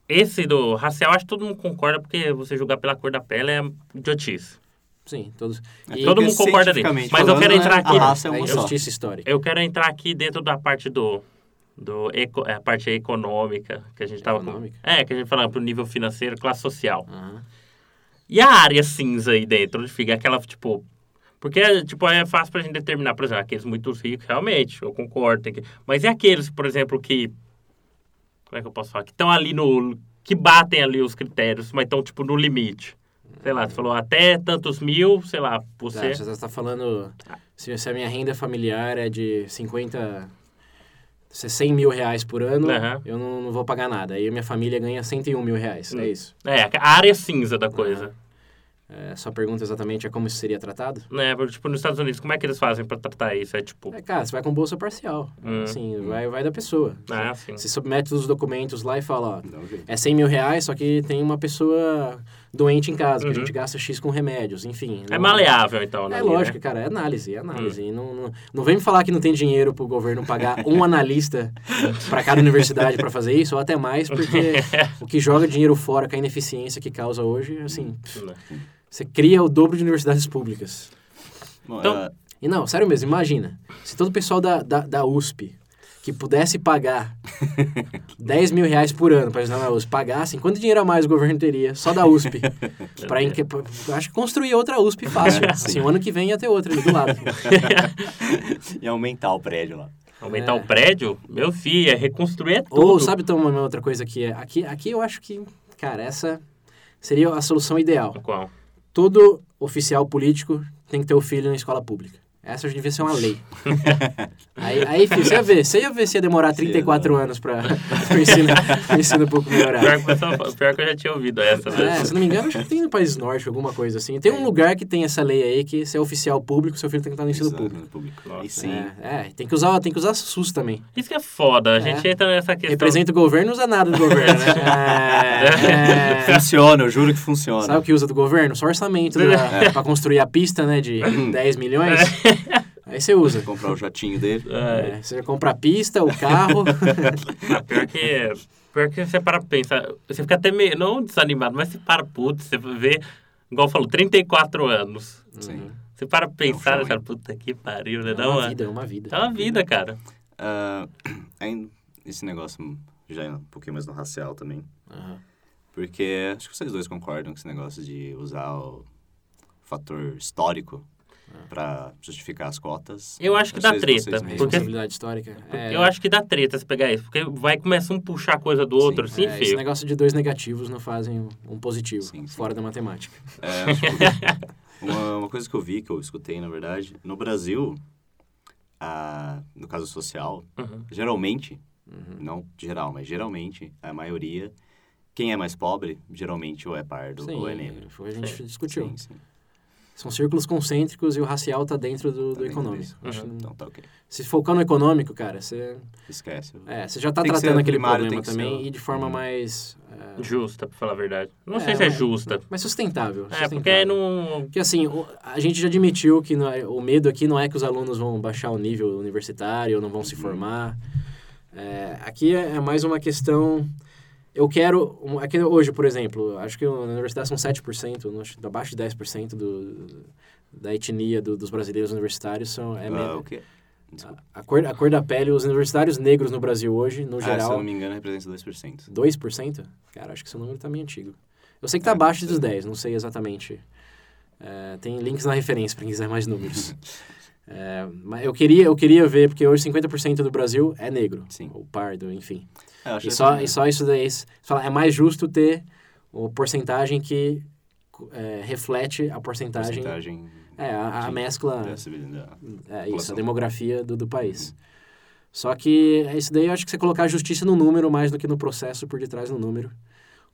Esse do racial, acho que todo mundo concorda, porque você julgar pela cor da pele é idiotice. Sim, todos. É, E Todo mundo concorda ali. Mas eu falando, quero né, entrar aqui- A raça é é uma só. injustiça histórica. Eu quero entrar aqui dentro da parte do. do eco, é, a parte econômica, que a gente tava. com- Econômica? É, que a gente falava pro nível financeiro, classe social. Aham. E a área cinza aí dentro, onde fica aquela, tipo. Porque, tipo, é fácil pra gente determinar, por exemplo, aqueles muito ricos, realmente, eu concordo. Tem que... Mas e aqueles, por exemplo, que. Como é que eu posso falar? Que estão ali no. Que batem ali os critérios, mas estão, tipo, no limite. Sei lá, você falou até tantos mil, sei lá, você. Tá, você está falando. Se, se a minha renda familiar é de 50. se é 100 mil reais por ano, Aham. eu não, não vou pagar nada. Aí a minha família ganha 101 mil reais. Hum. É isso. É, a área cinza da coisa. É, sua pergunta exatamente é como isso seria tratado? Né, porque, tipo, nos Estados Unidos, como é que eles fazem pra tratar isso? É tipo. É, cara, você vai com bolsa parcial. Hum. Assim, vai, vai da pessoa. Ah, sim. Você submete os documentos lá e fala, ó, jeito. é 100 mil reais, só que tem uma pessoa doente em casa, que a Uhum. gente gasta X com remédios, enfim. É não- maleável, então, né? É lógico, né? cara, é análise, é análise. Hum. E Não, não, não vem me falar que não tem dinheiro pro governo pagar um analista para cada universidade para fazer isso, ou até mais, porque o que joga dinheiro fora com a ineficiência que causa hoje, assim, Né? Você cria o dobro de universidades públicas. Bom, Então- ela- E não, sério mesmo, imagina, se todo o pessoal da, da, da USP que pudesse pagar 10 mil reais por ano para estudar na USP, pagassem, quanto dinheiro a mais o governo teria só da USP? Pra, pra- acho que construir outra USP fácil. Assim, o ano que vem ia ter outra ali do lado. ia aumentar o prédio lá. Aumentar É. o prédio, meu filho, é reconstruir é tudo. Ou sabe então uma outra coisa que é aqui, aqui eu acho que, cara, essa seria a solução ideal. Qual? Todo oficial político tem que ter o filho na escola pública. Essa devia ser uma lei. aí, aí filho, você ia ver, você ia ver se ia demorar 34 anos para o ensino, o ensino público melhorar. Pior que, eu- pior que eu já tinha ouvido essa. né? É, se não me engano, acho que tem no país norte alguma coisa assim. Tem um lugar que tem essa lei aí que se é oficial público, seu filho tem que estar no ensino Exato, público. no público. Nossa. Aí sim. É, é, tem que usar, tem que usar SUS também. Isso que é foda, a É. gente entra nessa questão. Representa o governo, não usa nada do governo, né? É, é. Funciona, eu juro que funciona. Sabe o que usa do governo? Só orçamento É. pra, pra construir a pista, né, de 10 milhões. Aí você usa. comprar o jatinho dele. É, É, você compra a pista, o carro. pior que... Pior que você para pra pensar... Você fica até meio... Não desanimado, mas você para, putz, você vê... Igual falou, 34 anos. Sim. Você para pra pensar, É um cara, puta que pariu, né? É uma uma, vida, é uma vida. dá uma vida, cara. Ah, ainda esse negócio já é um pouquinho mais no racial também. Aham. Porque acho que vocês dois concordam com esse negócio de usar o fator histórico pra justificar as cotas. Eu acho que dá treta, porque- histórica. É, Eu acho que dá treta se pegar isso, porque vai começar um puxar coisa do outro, assim, é, esse negócio de dois negativos não fazem um positivo, Sim, sim. fora da matemática. É, uma, uma coisa que eu vi, que eu escutei, na verdade, no Brasil, a, no caso social, Uhum. geralmente, não geral, mas geralmente, a maioria, quem é mais pobre, geralmente ou é pardo Sim, ou é negro. foi a gente discutiu. Sim, sim. São círculos concêntricos e o racial está dentro do, Tá do dentro econômico. disso. Acho que- Então tá ok. se focar no econômico, cara, você, Esquece. é, você já está tratando aquele primário, problema também ser- e de forma Hum. mais... é, Justa, pra falar a verdade. Não É, sei se é mas- justa. mais sustentável. É, sustentável. porque aí não... Porque assim, a gente já admitiu que não é- o medo aqui não é que os alunos vão baixar o nível universitário ou não vão se formar. É, aqui é, é mais uma questão. Eu quero. Aqui hoje, por exemplo, acho que na universidade são 7%, não acho, abaixo de 10% do, da etnia do- dos brasileiros universitários são. É, Ah, quê? Desculpa. a, cor, a cor da pele, os universitários negros no Brasil hoje, no Ah, se eu geral, não me engano, representa 2%. 2%? Cara, acho que esse número tá meio antigo. Eu sei que tá É, abaixo não dos sei. 10, não sei exatamente. É, tem links na referência para quem quiser mais números. É, mas eu queria, eu queria ver, porque hoje 50% do Brasil é negro. Sim. Ou pardo, enfim. É, E só, e só isso daí. fala, é mais justo ter a porcentagem que é, reflete a porcentagem. porcentagem É, a, a mescla. da. É isso, a demografia do, do país. Só que isso daí eu acho que você colocar a justiça no número mais do que no processo por detrás do número.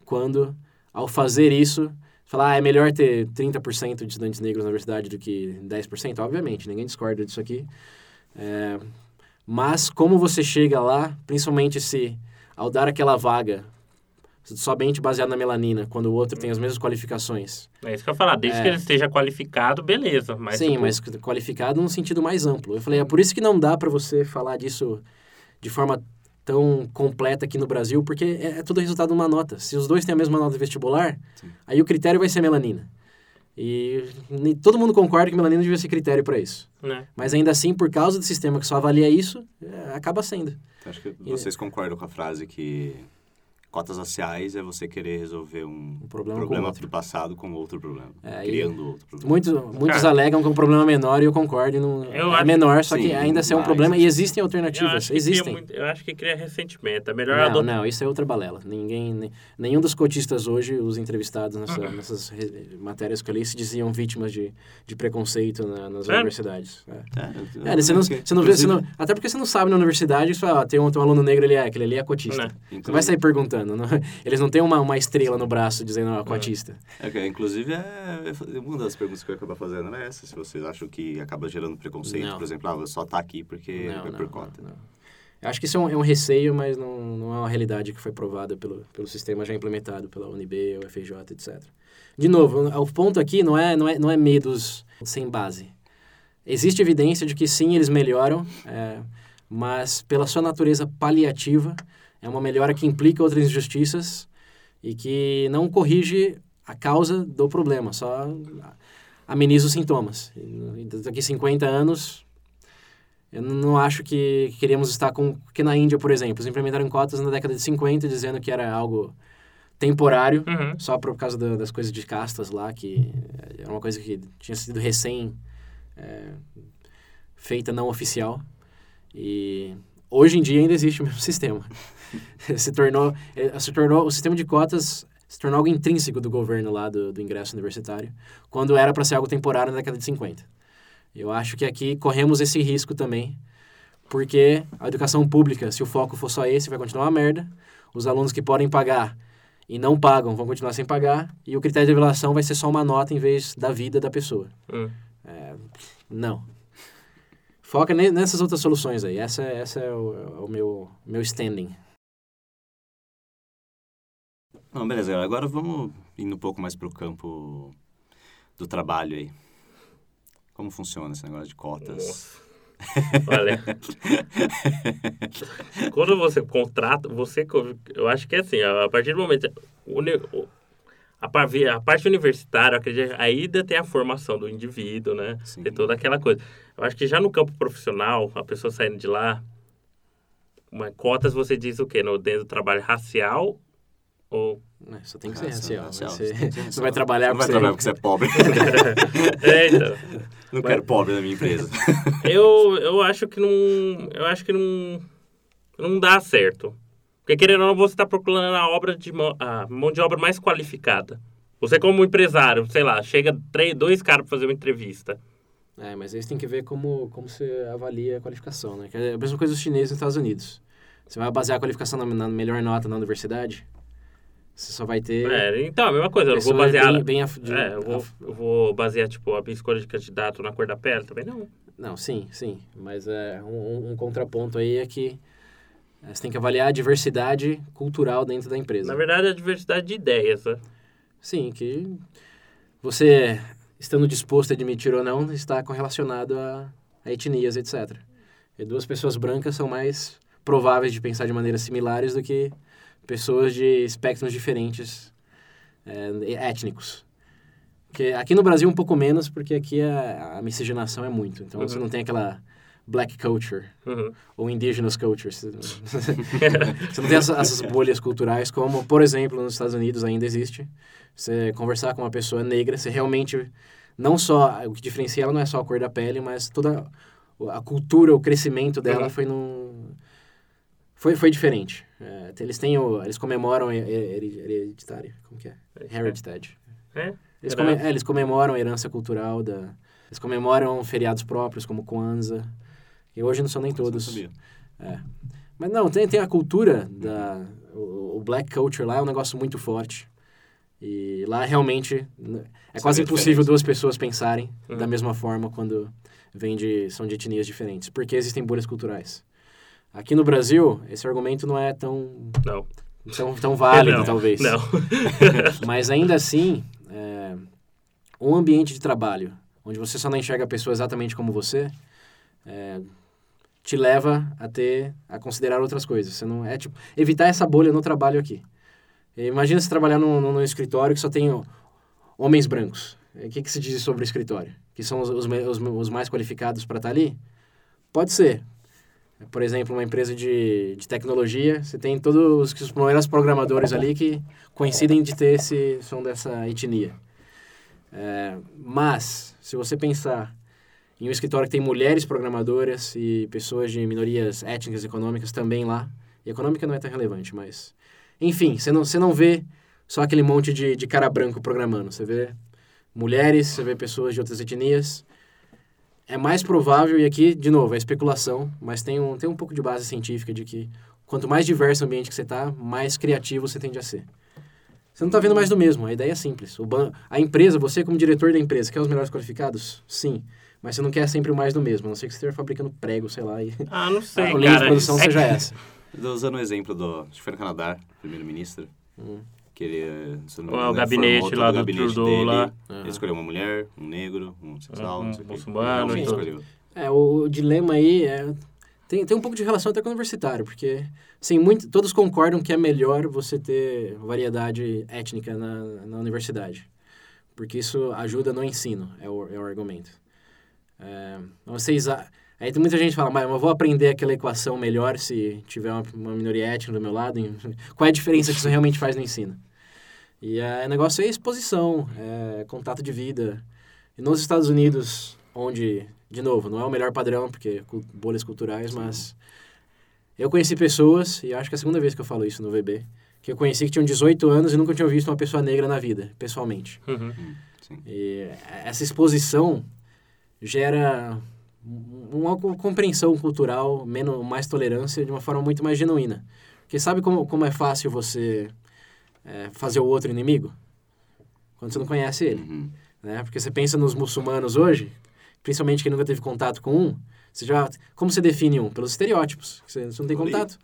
Quando, ao fazer isso, falar, ah, é melhor ter 30% de estudantes negros na universidade do que 10%, obviamente, ninguém discorda disso aqui. É, mas como você chega lá, principalmente se ao dar aquela vaga somente baseado na melanina, quando o outro tem as mesmas qualificações, É isso que eu ia falar. Desde É. que ele esteja qualificado, beleza. Mas, Sim, tipo, mas qualificado num sentido mais amplo. Eu falei, é por isso que não dá para você falar disso de forma tão completa aqui no Brasil, porque é, é tudo resultado de uma nota. Se os dois têm a mesma nota vestibular, Sim. aí o critério vai ser melanina. E nem- todo mundo concorda que melanina devia ser critério para isso. né? Mas ainda assim, por causa do sistema que só avalia isso, é, acaba sendo. Acho que vocês concordam com a frase que cotas raciais é você querer resolver um Um problema outro. do passado com outro problema. É, criando outro problema. Muitos, alegam que é um problema menor e eu concordo. Não, Eu é acho- menor, só que sim, ainda assim é um problema e existem Eu alternativas. que cria Existem. muito- eu acho que cria ressentimento. É melhor Não, adotar. não, isso é outra balela. Ninguém, ne- nenhum dos cotistas hoje, os entrevistados nessa- Uhum. nessas re- matérias que eu li, se diziam vítimas de, de preconceito na- nas Sério? universidades. É. É, É, você não, você não vê, você não- até porque você não sabe na universidade, você fala, ah, tem um, tem um aluno negro, ele é, aquele ali é cotista. Né? Você vai sair perguntando. Não- eles não têm uma, uma estrela no braço dizendo, ó, cotista. É, que, inclusive, é, é uma das perguntas que eu ia acabar fazendo é essa. Se vocês acham que acaba gerando preconceito, Não. por exemplo, ah, só tá aqui porque Não, é por cota. Eu acho que isso é um, é um receio, mas não, não é uma realidade que foi provada pelo, pelo sistema já implementado pela UNB, UFJ, etc. De novo, o ponto aqui não é, não é, não é medos sem base. Existe evidência de que sim, eles melhoram, é, mas pela sua natureza paliativa, é uma melhora que implica outras injustiças e que não corrige a causa do problema, só ameniza os sintomas. E daqui a 50 anos, eu não acho que queríamos estar com... Porque na Índia, por exemplo, eles implementaram cotas na década de 50 dizendo que era algo temporário, Uhum. só por causa da- das coisas de castas lá, que era uma coisa que tinha sido recém é, feita não oficial. E hoje em dia ainda existe o mesmo sistema. se tornou, eh, se tornou o sistema de cotas se tornou algo intrínseco do governo lá do, do ingresso universitário, quando era para ser algo temporário na década de 50. Eu acho que aqui corremos esse risco também, porque a educação pública, se o foco for só esse, vai continuar uma merda. Os alunos que podem pagar e não pagam vão continuar sem pagar, e o critério de revelação vai ser só uma nota em vez da vida da pessoa. Hum. Não. Foca ne- nessas outras soluções aí. Essa, essa é o, é o meu, meu standing. Não, beleza. Agora vamos indo um pouco mais pro campo do trabalho aí. Como funciona esse negócio de cotas? Nossa. Olha, quando você contrata, você, eu acho que é assim, a partir do momento, o- a, par- a parte universitária, eu acredito, ainda tem a formação do indivíduo, né? Sim. Tem toda aquela coisa. Eu acho que já no campo profissional, a pessoa saindo de lá, uma, cotas você diz o quê? No, dentro do trabalho racial ou... É, só tem que ser Racial, racial. racial, Você, você vai trabalhar Não vai porque trabalhar você... porque você é pobre. É, então. Não quero pobre na minha empresa. Eu, eu acho que não. Eu acho que não. Não dá certo. Porque querendo ou não, você está procurando a obra de mão, a mão de obra mais qualificada. Você, como empresário, sei lá, chega três, dois caras para fazer uma entrevista. É, mas aí você tem que ver como, como você avalia a qualificação, né? Que é a mesma coisa dos chineses nos Estados Unidos. Você vai basear a qualificação na, na melhor nota na universidade, você só vai ter... É, então, a mesma coisa, eu vou basear. Bem, bem af- é, eu vou, af- eu vou basear, tipo, a minha escolha de candidato na cor da pele também não. Não, sim, sim. Mas é, um, um- contraponto aí é que você tem que avaliar a diversidade cultural dentro da empresa. Na verdade, é a diversidade de ideias, né? Sim, que você, estando disposto a admitir ou não, está correlacionado a, a etnias, etc. E duas pessoas brancas são mais prováveis de pensar de maneiras similares do que pessoas de espectros diferentes é, étnicos. Porque aqui no Brasil um pouco menos, porque aqui a, a miscigenação é muito. Então você Uhum. não tem aquela black culture Uhum. ou indigenous culture. Você não tem essa- essas bolhas culturais como, por exemplo, nos Estados Unidos ainda existe. Você conversar com uma pessoa negra, você realmente não só o que diferencia ela não é só a cor da pele, mas toda a cultura, o crescimento dela Uhum. foi num foi foi diferente. É, eles têm o, eles comemoram he- he- hereditário, como que é? Heritage. É? Eles, Herança. come, é, eles comemoram a herança cultural da eles comemoram feriados próprios como Kwanzaa. E hoje não são nem todos. Não sabia. É. Mas não, tem, tem a cultura da... O, o black culture lá é um negócio muito forte. E lá realmente n- é Você quase a impossível duas pessoas pensarem Uhum. da mesma forma quando vem de, são de etnias diferentes. Porque existem bolhas culturais. Aqui no Brasil, esse argumento não é tão, Não. tão, tão válido, Não, talvez. Não. Mas ainda assim, é, um ambiente de trabalho onde você só não enxerga a pessoa exatamente como você, é, te leva a ter, a considerar outras coisas. Você não é tipo evitar essa bolha no trabalho aqui. Imagina você trabalhar num, num, escritório que só tem homens brancos. O que, que se diz sobre o escritório? Que são os, os, os, os mais qualificados para estar ali? Pode ser. Por exemplo, uma empresa de, de tecnologia, você tem todos os, os melhores programadores ali que coincidem de ter esse são dessa etnia. É, mas, se você pensar em um escritório que tem mulheres programadoras e pessoas de minorias étnicas e econômicas também lá, e econômica não é tão relevante, mas... Enfim, você não, não vê só aquele monte de, de cara branco programando. Você vê mulheres, você vê pessoas de outras etnias. É mais provável, e aqui, de novo, é especulação, mas tem um, tem um pouco de base científica de que quanto mais diverso o ambiente que você está, mais criativo você tende a ser. Você não está vendo mais do mesmo, a ideia é simples. O ban a empresa, você como diretor da empresa, quer os melhores qualificados? Sim. Mas você não quer sempre o mais do mesmo, a não ser que você esteja fabricando prego, sei lá, e Ah, não sei, a linha de produção É seja que- essa. Usando o exemplo do. Acho que foi no Canadá, primeiro-ministro. Hum. Que ele. se eu não O engano, gabinete lá o do gabinete Trudeau dele. lá. Ele escolheu uma mulher, um negro, um homossexual, Um não sei o quê. muçulmano Ele e tudo. escolheu. É, o dilema aí é, tem, tem um pouco de relação até com o universitário, porque assim, muito, todos concordam que é melhor você ter variedade étnica na, na universidade, porque isso ajuda no ensino, é o, é o argumento. É, vocês, a- aí tem muita gente que fala, mas eu vou aprender aquela equação melhor se tiver uma, uma minoria étnica do meu lado? Qual é a diferença que isso realmente faz no ensino? E é, o negócio é exposição, é contato de vida. E nos Estados Unidos, onde, de novo, não é o melhor padrão, porque cu- bolhas culturais, mas eu conheci pessoas, e acho que é a segunda vez que eu falo isso no VB, que eu conheci que tinham 18 anos e nunca tinham visto uma pessoa negra na vida, pessoalmente. Uhum. Sim. E essa exposição gera um- uma co- compreensão cultural, menos, mais tolerância, de uma forma muito mais genuína. Porque sabe como, como é fácil você é, fazer o outro inimigo? Quando você não conhece ele Uhum. né? Porque você pensa nos muçulmanos hoje, principalmente quem nunca teve contato com um, você já como você define um pelos estereótipos, você, você não tem contato.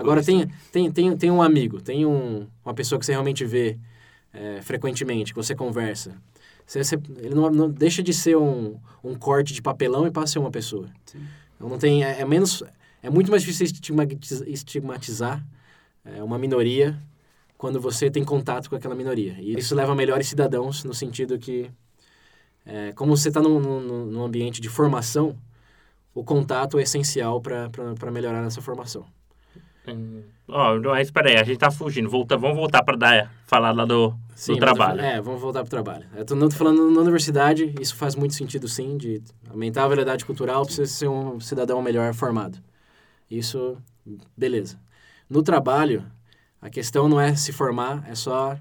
Agora tem, tem tem tem um amigo, tem um, uma pessoa que você realmente vê é, frequentemente, que você conversa. Você- ele não, não deixa de ser um, um corte de papelão e passa a ser uma pessoa. Sim. Então, não tem, é, é menos, é muito mais difícil estigmatiz- estigmatizar é, uma minoria quando você tem contato com aquela minoria. E isso leva a melhores cidadãos no sentido que, é, como você está num, num, num ambiente de formação, o contato é essencial para melhorar nessa formação. Hum, Ó, espera aí, a gente tá fugindo. Volta, vamos voltar para falar lá do, Sim, mas trabalho. É, vamos voltar para o trabalho. Eu tô, não tô falando na universidade, isso faz muito sentido sim, de aumentar a variedade cultural para você ser um cidadão melhor formado. Isso, beleza. No trabalho, a questão não é se formar, é só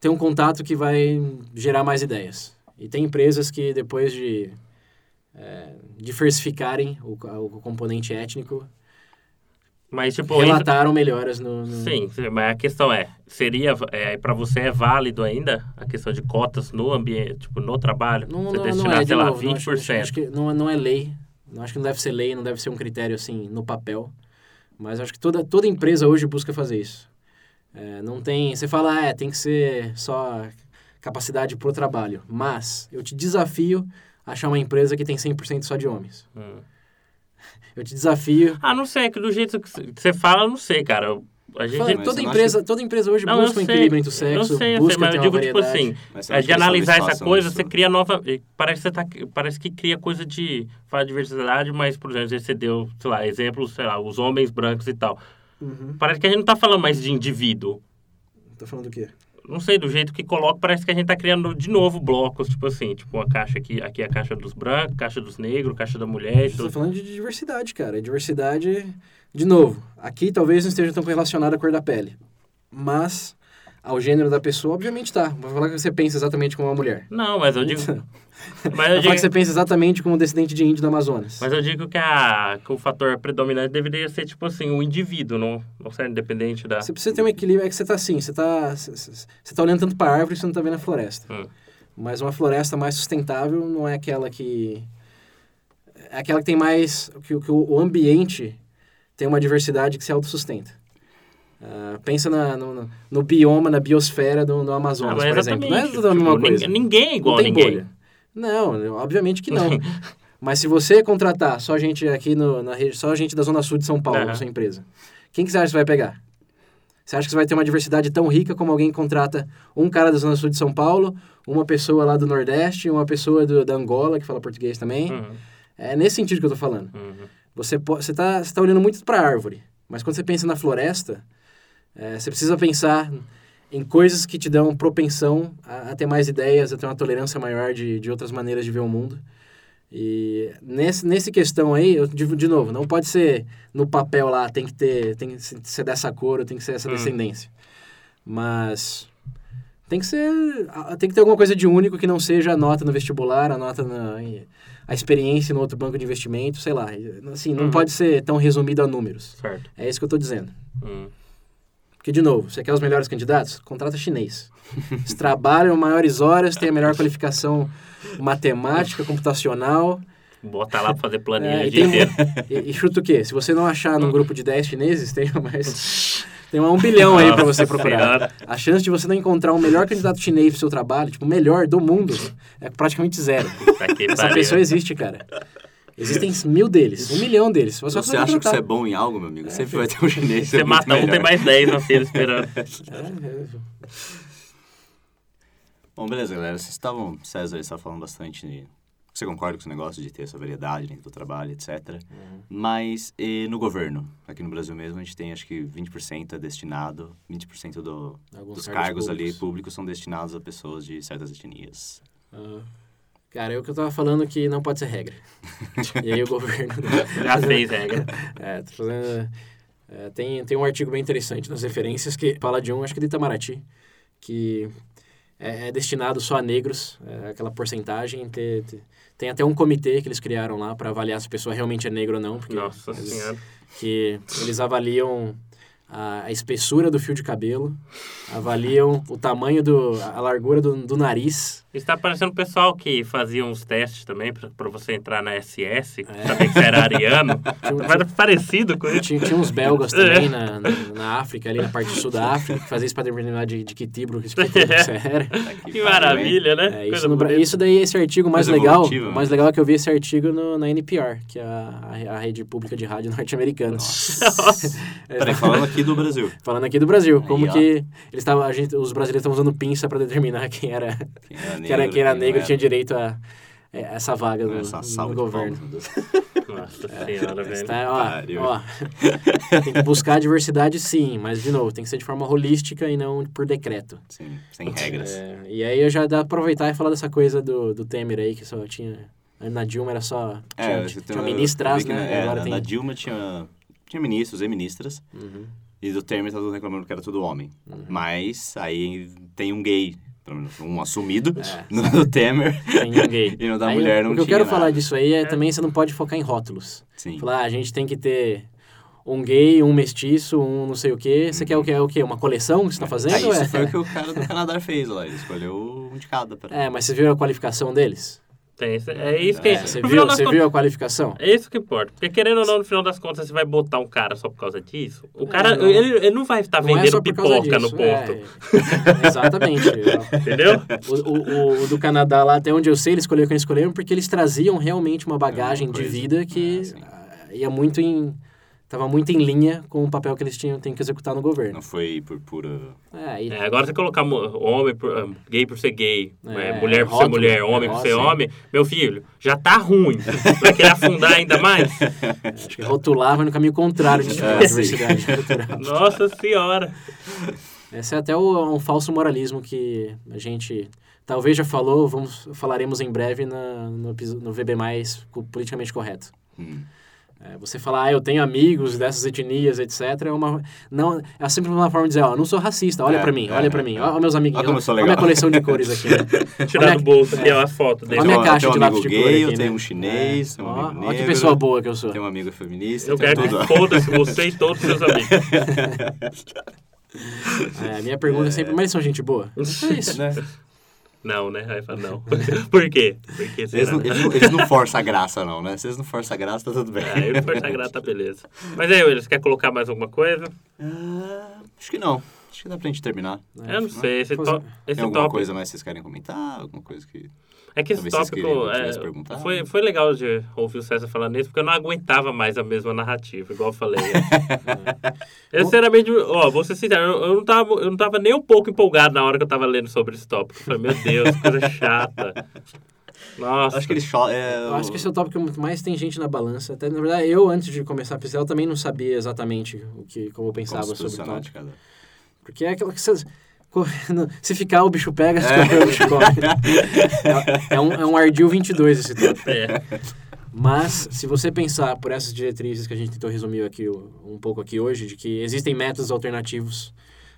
ter um contato que vai gerar mais ideias. E tem empresas que depois de é, diversificarem o, o componente étnico, Mas, tipo, relataram melhoras no... no- sim, mas a questão é, seria, é, para você é válido ainda a questão de cotas no ambiente, tipo, no trabalho? Não, você não, destinar, não é, de sei lá, novo, não, 20%. acho, acho que não, não é lei. Não acho que não deve ser lei, não deve ser um critério assim no papel. Mas acho que toda, toda empresa hoje busca fazer isso. É, não tem. Você fala, ah, é, tem que ser só capacidade pro trabalho. Mas eu te desafio a achar uma empresa que tem 100% só de homens. Hum. Eu te desafio. Ah, não sei, é que do jeito que você fala, eu não sei, cara. A gente... Fala, toda, empresa, toda empresa hoje Não, eu busca um equilíbrio entre o eu sexo, sei, eu busca sei, mas eu digo, tipo assim, é, de que analisar essa coisa, você cria nova. Parece que você tá, parece que cria coisa de. Fala de diversidade, mas, por exemplo, você deu, sei lá, exemplos, sei lá, os homens brancos e tal. Uhum. Parece que a gente não tá falando mais de indivíduo. Tá falando do quê? Não sei, do jeito que coloca, parece que a gente tá criando de novo blocos, tipo assim, tipo uma caixa aqui, aqui é a caixa dos brancos, caixa dos negros, caixa da mulher Você tá tudo. falando de diversidade, cara. Diversidade, de novo, aqui talvez não esteja tão relacionado à cor da pele. Mas ao gênero da pessoa, obviamente tá. Vou falar que você pensa exatamente como uma mulher. Não, mas eu digo. mas, eu Vou falar digo que você pensa exatamente como um descendente de índio do Amazonas. mas eu digo que, a, que o fator predominante deveria ser, tipo assim, o indivíduo, não, não ser independente da. Você precisa ter um equilíbrio, é que você tá assim, você tá, você- tá olhando tanto para árvore que você não tá vendo a floresta. Hum. Mas uma floresta mais sustentável não é aquela que... É aquela que tem mais... Que, o- que o ambiente tem uma diversidade que se autossustenta. Ah, pensa na, no, no- bioma, na biosfera do, do Ah, Amazonas, mas por exemplo. Não é tudo a mesma tipo, coisa. ninguém- é igual não a tem ninguém. bolha. Não, obviamente que não. Mas se você contratar só gente aqui no, na rede, só gente da Zona Sul de São Paulo, na sua empresa, quem que você acha que você vai pegar? Você acha que você vai ter uma diversidade tão rica como alguém contrata um cara da Zona Sul de São Paulo, uma pessoa lá do Nordeste, uma pessoa do, da Angola, que fala português também? Uhum, É nesse sentido que eu tô falando. uhum. Você po- você tá, olhando muito para árvore, mas quando você pensa na floresta, é, você precisa pensar em coisas que te dão propensão a, a ter mais ideias, a ter uma tolerância maior de, de outras maneiras de ver o mundo. E nesse, nesse questão aí, eu digo de novo, não pode ser no papel lá, tem que ter, tem que ser dessa cor, ou tem que ser essa Hum. descendência. Mas tem que ser, tem que ter alguma coisa de único que não seja a nota no vestibular, a nota na a experiência no outro banco de investimento, sei lá. Assim, não Uhum. pode ser tão resumido a números. Certo. É isso que eu estou dizendo. Uhum. Porque, de novo, você quer os melhores candidatos? Contrata chinês. Eles trabalham maiores horas, têm a melhor qualificação matemática, computacional. Bota lá pra fazer planilha É, o e, tem, e, e chuta o quê? Se você não achar num grupo de 10 chineses, tem mais. Tem um bilhão aí para você procurar. A chance de você não encontrar o melhor candidato chinês pro seu trabalho, tipo, o melhor do mundo, é praticamente zero. Essa pessoa existe, cara. Existem mil deles, um milhão deles. Só você acha que você é bom em algo, meu amigo, sempre vai ter um chinês. Você muito mata um, tem melhor. mais 10 na fila esperando. é, Bom, beleza, galera. Vocês estavam, César estava falando bastante. de- Você concorda com esse negócio de ter essa variedade dentro do trabalho, etc. Mas e no governo? Aqui no Brasil mesmo, a gente tem acho que 20% é destinado, 20% do, Alguns dos cargos cargos ali públicos. públicos são destinados a pessoas de certas etnias. Ah, Cara, é o que eu tava falando que não pode ser regra. e aí o governo. Já fez regra. É, tô fazendo. é, tem, tem um artigo bem interessante nas referências que fala de um, acho que de Itamaraty, que é, é destinado só a negros, é, aquela porcentagem. Ter, ter- tem até um comitê que eles criaram lá para avaliar se a pessoa realmente é negra ou não, porque Nossa eles- senhora. que eles avaliam a, a espessura do fio de cabelo, avaliam o tamanho do. a largura do, do nariz. Está parecendo o pessoal que fazia uns testes também pra, pra você entrar na SS, saber que você era ariano. Mas parecido com isso. Tinha, tinha uns belgas também na, na, na África, ali na parte sul da África, que fazia isso pra determinar de, de que tipo que que você era. Que maravilha, né? É, isso, no isso daí, esse artigo mais Coisa legal, o mais legal é que eu vi esse artigo no, na NPR, que é a, a, a rede pública de rádio norte-americana. Nossa. Peraí, falando aqui do Brasil. Falando aqui do Brasil, como ó. que eles tavam, a gente, os brasileiros estavam usando pinça pra determinar quem era, Quem era quem era, quem era não negro era. tinha direito a é, essa vaga no, Essa de governo. Nossa senhora, velho. Tá, ó, Pariu. ó, tem que buscar a diversidade sim, mas de novo, tem que ser de forma holística e não por decreto. Sim, sem regras. É, e aí eu já dá pra aproveitar e falar dessa coisa do, do Temer aí, que só tinha. Na Dilma era só. Tinha, você tinha tem- ministras, né? É, Agora na, tem. na Dilma tinha, tinha ministros e ministras. Uhum. E do Temer tá todo reclamando que era tudo homem. Uhum. Mas aí tem um gay, pelo menos um assumido, É, no do Temer. Tem ninguém. E no da Aí, mulher não O que eu tinha quero falar nada. disso aí é também você não pode focar em rótulos. Sim. Falar, ah, a gente tem que ter um gay, um mestiço, um não sei o quê. Você quer o quê? É o quê? Uma coleção que você tá fazendo? Ah, ou isso é? foi o que o cara do Canadá fez lá. Ele escolheu um de cada. Pra... É, mas você viu a qualificação deles? Tem é isso que É, é. Você viu, você contas- viu a qualificação? É isso que importa. Porque querendo ou não, no final das contas, você vai botar um cara só por causa disso. O cara, não. ele, ele não vai estar Não é vendendo causa pipoca no ponto. é. exatamente. Entendeu? O, o, o- do Canadá lá, até onde eu sei, eles escolheram quem escolheram porque eles traziam realmente uma bagagem de vida que ia muito em... Tava muito em linha com o papel que eles tinham têm que executar no governo. Não foi por pura. É, e- É, agora você colocar homem por, ah, gay por ser gay, É, é, mulher por rótulo, ser mulher, é, homem por ser homem, meu filho, já tá ruim. Vai querer afundar ainda mais? Acho que rotulava no caminho contrário de É, diversidade cultural. Nossa senhora. Esse é até o- um falso moralismo que a gente talvez já falou, vamos, falaremos em breve na, no, no VB+, politicamente correto. Hum. É, você falar, ah, eu tenho amigos dessas etnias, etc. É uma não é sempre uma forma de dizer, ó, não sou racista, olha É, pra mim, é, olha pra é, mim, é. ó, ó meus amiguinhos, Olha como ó, eu sou ó minha coleção de cores aqui. né? Tirar Olha do bolso aqui ó, a foto dele. Olha a minha caixa tem um de lápis de cor aqui, eu tenho né? um chinês, tem um ó, amigo ó que negro, pessoa boa que eu sou. Tem um amigo feminista, Eu quero tudo. que foda-se você e todos os seus amigos. É, a minha pergunta é sempre, mas eles são gente boa? É isso. Né? Não, né? Aí fala, não. Por quê? Porque Eles, não, eles, não, eles não forçam a graça, não, né? Se eles não forçam a graça, tá tudo bem. Ah, eu força grata, tá beleza. Mas aí, eles querem colocar mais alguma coisa? Ah, acho que não. Acho que dá pra gente terminar. É, eu não sei. Esse, é. to... esse Tem alguma tópico. coisa mais que vocês querem comentar? Alguma coisa que. É que esse Talvez vocês tópico é, foi, foi legal de ouvir o César falando isso, porque eu não aguentava mais a mesma narrativa, igual eu falei. eu, sinceramente, ó, vou ser sincero, eu, eu não tava, eu não tava nem um pouco empolgado na hora que eu tava lendo sobre esse tópico. Eu falei, meu Deus, que coisa chata. Nossa. Acho que eles cho- é, Eu acho que esse é o tópico que mais tem gente na balança. Até, na verdade, eu, antes de começar a pesquisar, eu também não sabia exatamente o que, como eu pensava como sobre o tópico. Porque é aquela que você... correndo- Se ficar, o bicho pega, se É. correr, o bicho come. É, é um, é um ardil 22 esse tópico. É. Mas, se você pensar por essas diretrizes que a gente tentou resumir aqui um pouco aqui hoje, de que existem métodos alternativos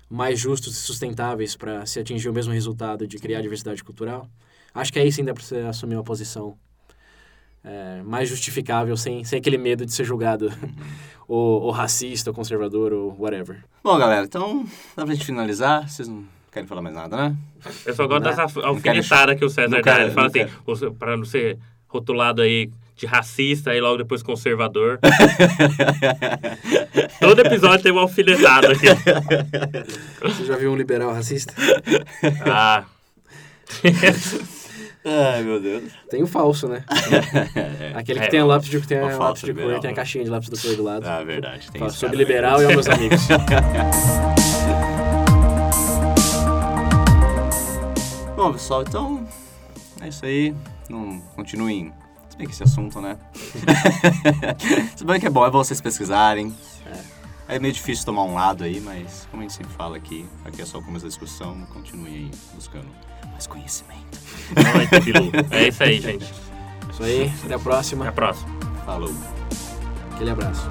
mais justos e sustentáveis para se atingir o mesmo resultado de criar diversidade cultural, acho que aí sim dá para você assumir uma posição é, mais justificável, sem, sem aquele medo de ser julgado ou, ou racista, ou conservador, ou whatever. Bom, galera, então dá pra gente finalizar. Vocês não querem falar mais nada, né? Eu só gosto Não- dessa alfinetada que o César dá. Ele fala não assim, pra não ser rotulado aí de racista e logo depois conservador. Todo episódio tem uma alfinetada aqui. Você já viu um liberal racista? Ah, Ai, meu Deus. Tem o falso, né? Aquele que É, tem a lápis de, tem a lápis de cor, tem a né? caixinha de lápis de cor do lado. Ah, verdade. Tem Fala sobre liberal e aos meus amigos. Bom, pessoal, então é isso aí. Não continuem. Se bem que esse assunto, né? Se bem que é bom, é bom vocês pesquisarem. É meio difícil tomar um lado aí, mas como a gente sempre fala aqui, aqui é só o começo da discussão, continuem aí buscando conhecimento. Bilu. É isso aí, gente. Isso aí, até a próxima. Até a próxima. Falou! Aquele abraço.